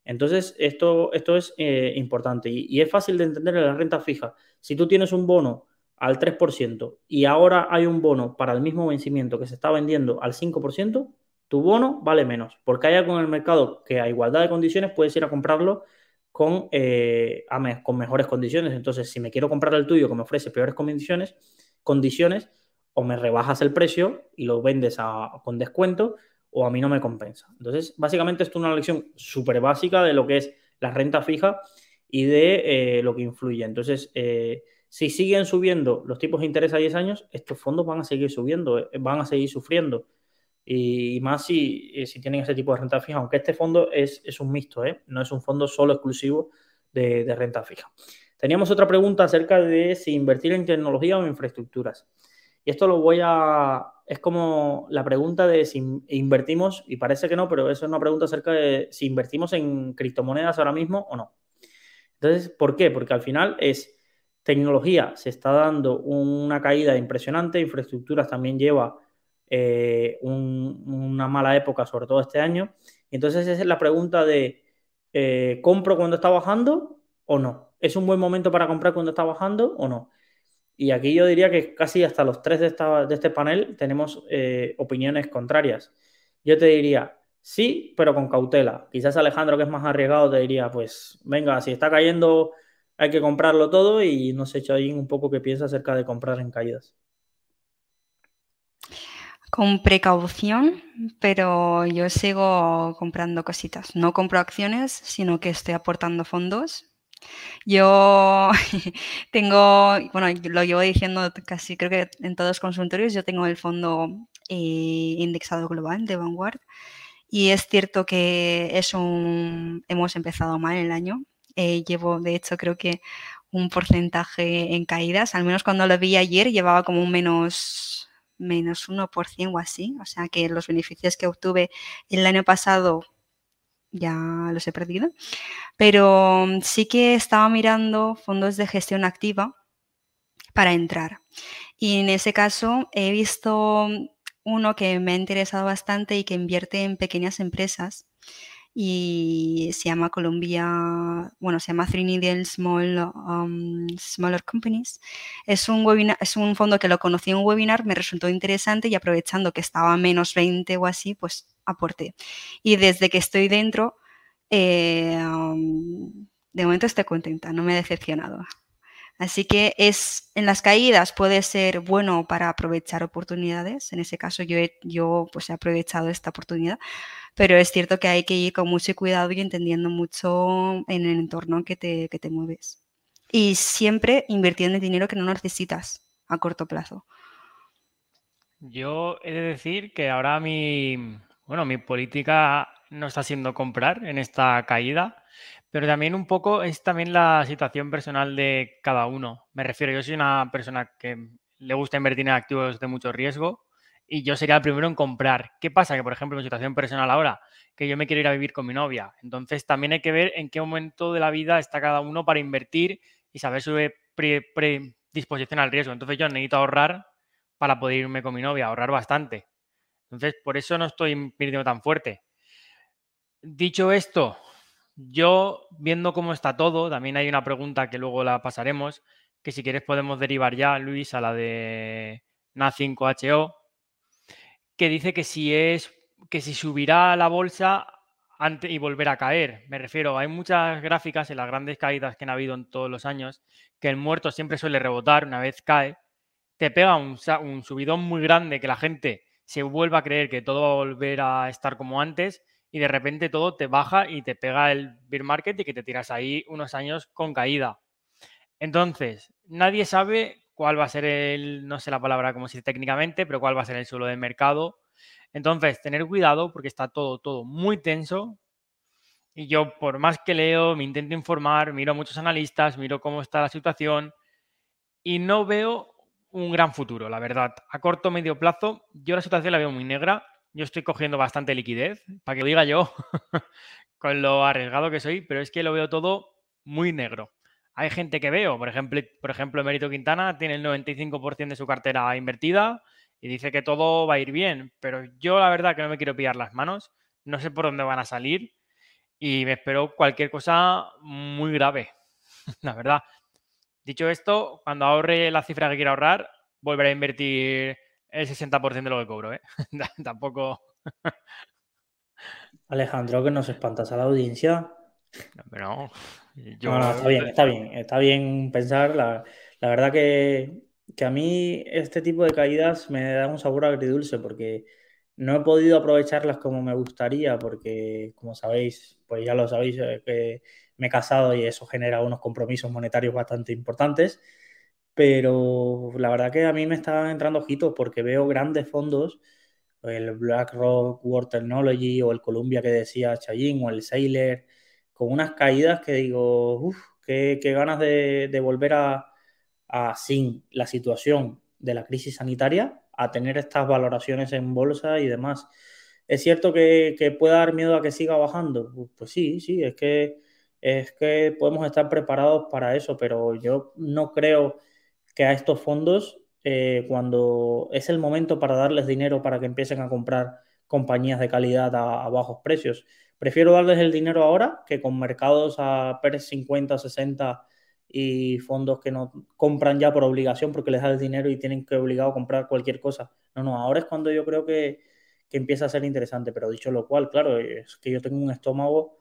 Entonces, esto, esto es eh, importante y, es fácil de entender en la renta fija. Si tú tienes un bono al 3% y ahora hay un bono para el mismo vencimiento que se está vendiendo al 5%, tu bono vale menos, porque hay algo en el mercado que a igualdad de condiciones puedes ir a comprarlo con, eh, con mejores condiciones. Entonces, si me quiero comprar el tuyo que me ofrece peores condiciones, condiciones o me rebajas el precio y lo vendes con descuento, o a mí no me compensa. Entonces, básicamente esto es una lección súper básica de lo que es la renta fija y de eh, lo que influye. Entonces, eh, si siguen subiendo los tipos de interés a 10 años, estos fondos van a seguir subiendo, eh, van a seguir sufriendo. Y, más si, si, tienen ese tipo de renta fija, aunque este fondo es, un mixto, no es un fondo solo exclusivo de renta fija. Teníamos otra pregunta acerca de si invertir en tecnología o en infraestructuras. Y esto lo voy a, es como la pregunta de si invertimos, y parece que no, pero eso es una pregunta acerca de si invertimos en criptomonedas ahora mismo o no. Entonces, ¿por qué? Porque al final es tecnología, se está dando una caída impresionante, infraestructuras también lleva eh, una mala época, sobre todo este año. Entonces, esa es la pregunta de, eh, ¿compro cuando está bajando o no? ¿Es un buen momento para comprar cuando está bajando o no? Y aquí yo diría que casi hasta los tres de, esta, de este panel tenemos eh, opiniones contrarias. Yo te diría, sí, pero con cautela. Quizás Alejandro, que es más arriesgado, te diría, pues venga, si está cayendo hay que comprarlo todo y no sé, ahí un poco qué piensa acerca de comprar en caídas. Con precaución, pero yo sigo comprando cositas. No compro acciones, sino que estoy aportando fondos Yo *laughs* tengo, bueno, lo llevo diciendo casi creo que en todos los consultorios, yo tengo el fondo eh, indexado global de Vanguard y es cierto que es un, hemos empezado mal el año. Eh, llevo, de hecho, creo que un porcentaje en caídas, al menos cuando lo vi ayer llevaba como un menos menos 1% o así, o sea que los beneficios que obtuve el año pasado ya los he perdido, pero mm, sí que estaba mirando fondos de gestión activa para entrar. Y en ese caso he visto uno que me ha interesado bastante y que invierte en pequeñas empresas y se llama Colombia, bueno, se llama Three Needle Small, um, Smaller Companies. Es un, webinar, es un fondo que lo conocí en un webinar, me resultó interesante y aprovechando que estaba menos 20 o así, pues aporté. Y desde que estoy dentro, eh, um, de momento estoy contenta, no me he decepcionado. Así que es en las caídas puede ser bueno para aprovechar oportunidades. En ese caso yo yo pues he aprovechado esta oportunidad, pero es cierto que hay que ir con mucho cuidado y entendiendo mucho en el entorno que te, que te mueves. Y siempre invirtiendo en dinero que no necesitas a corto plazo. Yo he de decir que ahora mi, bueno, mi política no está siendo comprar en esta caída, pero también un poco es también la situación personal de cada uno. Me refiero, yo soy una persona que le gusta invertir en activos de mucho riesgo y yo sería el primero en comprar. ¿Qué pasa? Que, por ejemplo, en situación personal ahora, que yo me quiero ir a vivir con mi novia. Entonces, también hay que ver en qué momento de la vida está cada uno para invertir y saber su predisposición al riesgo. Entonces, yo necesito ahorrar para poder irme con mi novia, ahorrar bastante. Entonces, por eso no estoy invirtiendo tan fuerte. Dicho esto, yo viendo cómo está todo, también hay una pregunta que luego la pasaremos, que si quieres podemos derivar ya, Luis, a la de NA5HO, que dice que si es que si subirá la bolsa antes y volverá a caer. Me refiero, hay muchas gráficas en las grandes caídas que han habido en todos los años, que el muerto siempre suele rebotar una vez cae, te pega un, un subidón muy grande que la gente se vuelva a creer que todo va a volver a estar como antes y de repente todo te baja y te pega el bear market y que te tiras ahí unos años con caída. Entonces, nadie sabe cuál va a ser el, no sé la palabra como dice técnicamente, pero cuál va a ser el suelo de mercado. Entonces, tener cuidado porque está todo, todo muy tenso. Y yo, por más que leo, me intento informar, miro a muchos analistas, miro cómo está la situación y no veo un gran futuro, la verdad. A corto o medio plazo, yo la situación la veo muy negra. Yo estoy cogiendo bastante liquidez, para que lo diga yo, *laughs* con lo arriesgado que soy, pero es que lo veo todo muy negro. Hay gente que veo, por ejemplo, por ejemplo, Mérito Quintana tiene el 95% de su cartera invertida y dice que todo va a ir bien, pero yo la verdad que no me quiero pillar las manos, no sé por dónde van a salir y me espero cualquier cosa muy grave, *laughs* la verdad. Dicho esto, cuando ahorre la cifra que quiera ahorrar, volveré a invertir el 60% de lo que cobro, ¿eh? *laughs* Tampoco... *laughs* Alejandro, que nos espantas a la audiencia. No, no, está bien, está bien, está bien pensar. La, verdad que, a mí este tipo de caídas me da un sabor agridulce porque no he podido aprovecharlas como me gustaría porque, como sabéis, pues ya lo sabéis, eh, que me he casado y eso genera unos compromisos monetarios bastante importantes. Pero la verdad que a mí me están entrando ojitos porque veo grandes fondos, el BlackRock World Technology o el Columbia que decía Chayin o el Sailor con unas caídas que digo, uff, qué, ganas de, volver a, sin la situación de la crisis sanitaria, a tener estas valoraciones en bolsa y demás. ¿Es cierto que, que dar miedo a que siga bajando? Pues sí, sí, es que, es que podemos estar preparados para eso, pero yo no creo que a estos fondos, eh, cuando es el momento para darles dinero para que empiecen a comprar compañías de calidad a bajos precios, Prefiero darles el dinero ahora que con mercados a PERS 50, 60 y fondos que no compran ya por obligación porque les da el dinero y tienen que obligado a comprar cualquier cosa. No, no, ahora es cuando yo creo que, empieza a ser interesante. Pero dicho lo cual, claro, es que yo tengo un estómago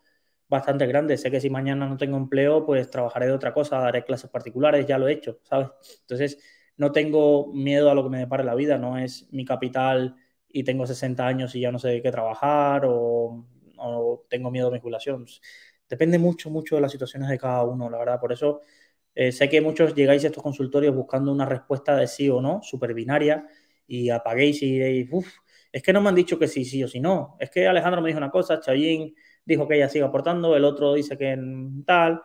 bastante grande. Sé que si mañana no tengo empleo, pues trabajaré de otra cosa, daré clases particulares, ya lo he hecho, ¿sabes? Entonces, no tengo miedo a lo que me depare la vida, no es mi capital y tengo 60 años y ya no sé de qué trabajar o o tengo miedo a mi jubilación. Depende mucho, mucho de las situaciones de cada uno, la verdad. Por eso eh, sé que muchos llegáis a estos consultorios buscando una respuesta de sí o no, súper binaria, y apaguéis y diréis, uff, es que no me han dicho que sí, sí o sí no. Es que Alejandro me dijo una cosa, Chayín dijo que ella sigue aportando, el otro dice que tal,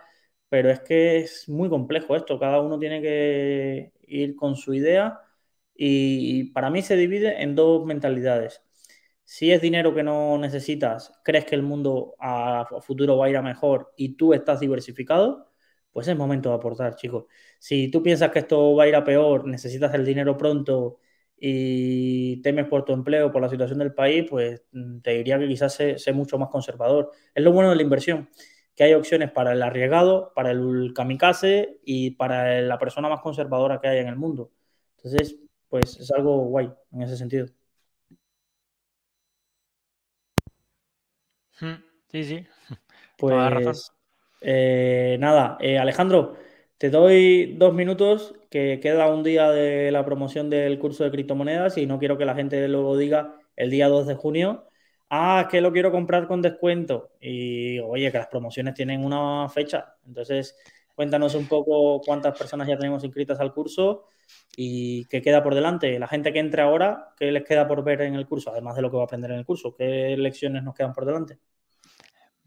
pero es que es muy complejo esto, cada uno tiene que ir con su idea y para mí se divide en dos mentalidades. Si es dinero que no necesitas, crees que el mundo a futuro va a ir a mejor y tú estás diversificado, pues es momento de aportar, chicos. Si tú piensas que esto va a ir a peor, necesitas el dinero pronto y temes por tu empleo, por la situación del país, pues mm, te diría que quizás sea mucho más conservador. Es lo bueno de la inversión, que hay opciones para el arriesgado, para el kamikaze y para la persona más conservadora que hay en el mundo. Entonces, pues es algo guay en ese sentido. Sí, sí. *laughs* Pues eh, nada, eh, Alejandro, te doy dos minutos, que queda un día de la promoción del curso de criptomonedas y no quiero que la gente luego diga el día 2 de junio, ah, que lo quiero comprar con descuento. Y oye, que las promociones tienen una fecha. Entonces, cuéntanos un poco cuántas personas ya tenemos inscritas al curso y qué queda por delante. La gente que entre ahora, ¿qué les queda por ver en el curso? Además de lo que va a aprender en el curso, ¿qué lecciones nos quedan por delante?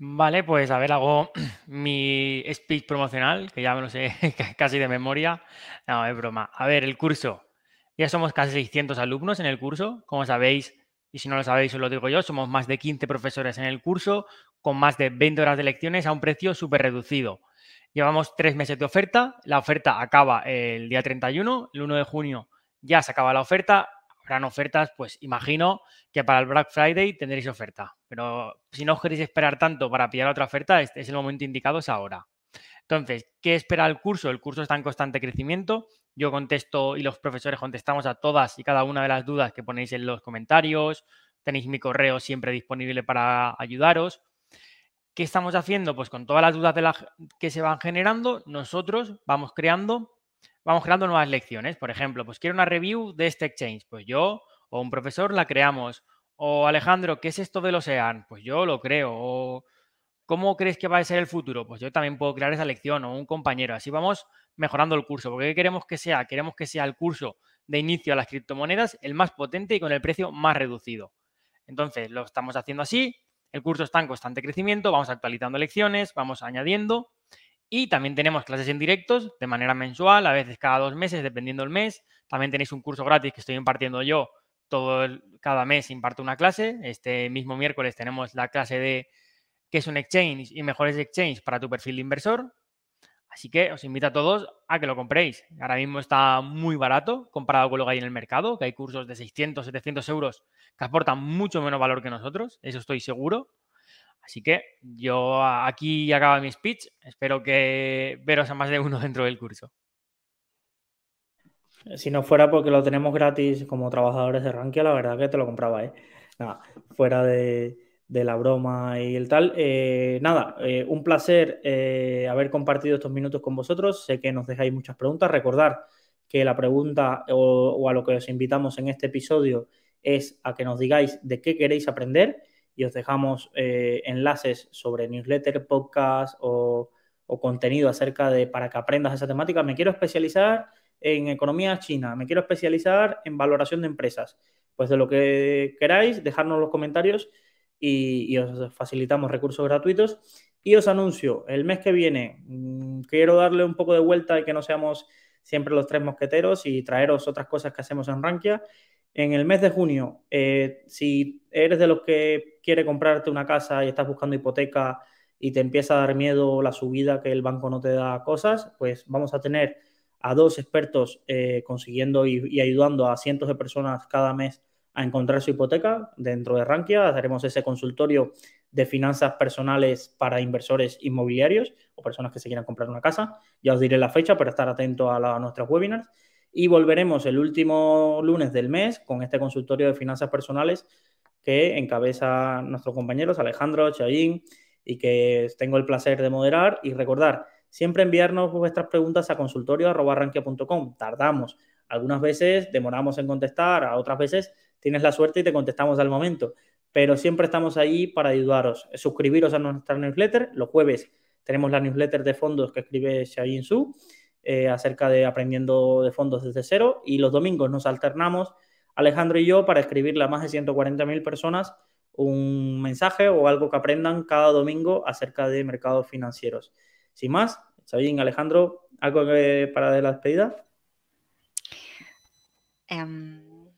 Vale, pues a ver, hago *clears throat* mi speech promocional, que ya me lo sé *laughs* casi de memoria. No, es broma. A ver, el curso. Ya somos casi 600 alumnos en el curso. Como sabéis, y si no lo sabéis, os lo digo yo, somos más de 15 profesores en el curso, con más de 20 horas de lecciones a un precio súper reducido. Llevamos tres meses de oferta. La oferta acaba el día 31. El 1 de junio ya se acaba la oferta ofertas, pues imagino que para el Black Friday tendréis oferta. Pero si no os queréis esperar tanto para pillar otra oferta, este es el momento indicado, es ahora. Entonces, ¿qué espera el curso? El curso está en constante crecimiento. Yo contesto y los profesores contestamos a todas y cada una de las dudas que ponéis en los comentarios. Tenéis mi correo siempre disponible para ayudaros. ¿Qué estamos haciendo? Pues con todas las dudas que se van generando, nosotros vamos creando vamos creando nuevas lecciones. Por ejemplo, pues quiero una review de este exchange. Pues yo o un profesor la creamos. O Alejandro, ¿qué es esto del Ocean? Pues yo lo creo. O ¿cómo crees que va a ser el futuro? Pues yo también puedo crear esa lección o un compañero. Así vamos mejorando el curso. Porque ¿qué queremos que sea? Queremos que sea el curso de inicio a las criptomonedas el más potente y con el precio más reducido. Entonces, lo estamos haciendo así. El curso está en constante crecimiento, vamos actualizando lecciones, vamos añadiendo y también tenemos clases en directos de manera mensual, a veces cada dos meses, dependiendo del mes. También tenéis un curso gratis que estoy impartiendo yo. Todo cada mes imparto una clase. Este mismo miércoles tenemos la clase de qué es un exchange y mejores exchange para tu perfil de inversor. Así que os invito a todos a que lo compréis. Ahora mismo está muy barato comparado con lo que hay en el mercado, que hay cursos de 600, 700 euros que aportan mucho menos valor que nosotros, eso estoy seguro. Así que yo aquí acaba mi speech. Espero que veros a más de uno *laughs* dentro del curso. Si no fuera porque lo tenemos gratis como trabajadores de Rankia, la verdad que te lo compraba, ¿eh? Nada, fuera de, la broma y el tal. Eh, nada, eh, un placer eh, haber compartido estos minutos con vosotros. Sé que nos dejáis muchas preguntas. Recordar que la pregunta o a lo que os invitamos en este episodio es a que nos digáis de qué queréis aprender y os dejamos eh, enlaces sobre newsletter, podcast o, contenido acerca de para que aprendas esa temática. Me quiero especializar en economía china, me quiero especializar en valoración de empresas. Pues de lo que queráis, dejadnos los comentarios y, os facilitamos recursos gratuitos. Y os anuncio, el mes que viene mm, quiero darle un poco de vuelta y que no seamos siempre los tres mosqueteros y traeros otras cosas que hacemos en Rankia en el mes de junio, eh, si eres de los que quiere comprarte una casa y estás buscando hipoteca y te empieza a dar miedo la subida que el banco no te da cosas, pues vamos a tener a dos expertos eh, consiguiendo y, ayudando a cientos de personas cada mes a encontrar su hipoteca dentro de Rankia. Haremos ese consultorio de finanzas personales para inversores inmobiliarios o personas que se quieran comprar una casa. Ya os diré la fecha para estar atento a, a nuestros webinars. Y volveremos el último lunes del mes con este consultorio de finanzas personales que encabeza nuestros compañeros Alejandro, Chayín, y que tengo el placer de moderar. Y recordar, siempre enviarnos vuestras preguntas a consultorio.rankia.com. Tardamos. Algunas veces demoramos en contestar, a otras veces tienes la suerte y te contestamos al momento. pero siempre estamos ahí para ayudaros. Suscribiros a nuestra newsletter. Los jueves tenemos la newsletter de fondos que escribe Xiaoyin Su eh, acerca de aprendiendo de fondos desde cero y los domingos nos alternamos Alejandro y yo para escribirle a más de 140.000 personas un mensaje o algo que aprendan cada domingo acerca de mercados financieros. Sin más, Sabín, Alejandro, ¿algo para de la despedida? Em,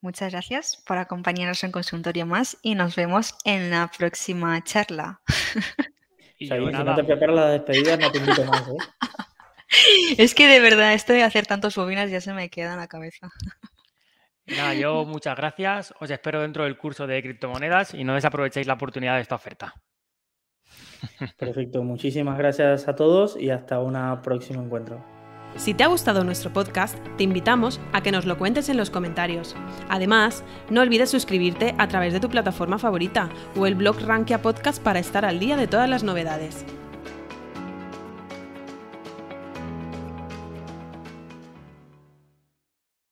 muchas gracias por acompañarnos en Consultorio Más y nos vemos en la próxima charla. *laughs* si no te preparas la despedida, no te invito más. ¿eh? *laughs* Es que de verdad, esto de hacer tantos webinars ya se me queda en la cabeza. Nada, yo *laughs* muchas gracias. Os espero dentro del curso de criptomonedas y no desaprovechéis la oportunidad de esta oferta. Perfecto, muchísimas gracias a todos y hasta un próximo encuentro. Si te ha gustado nuestro podcast, te invitamos a que nos lo cuentes en los comentarios. Además, no olvides suscribirte a través de tu plataforma favorita o el blog Rankia Podcast para estar al día de todas las novedades.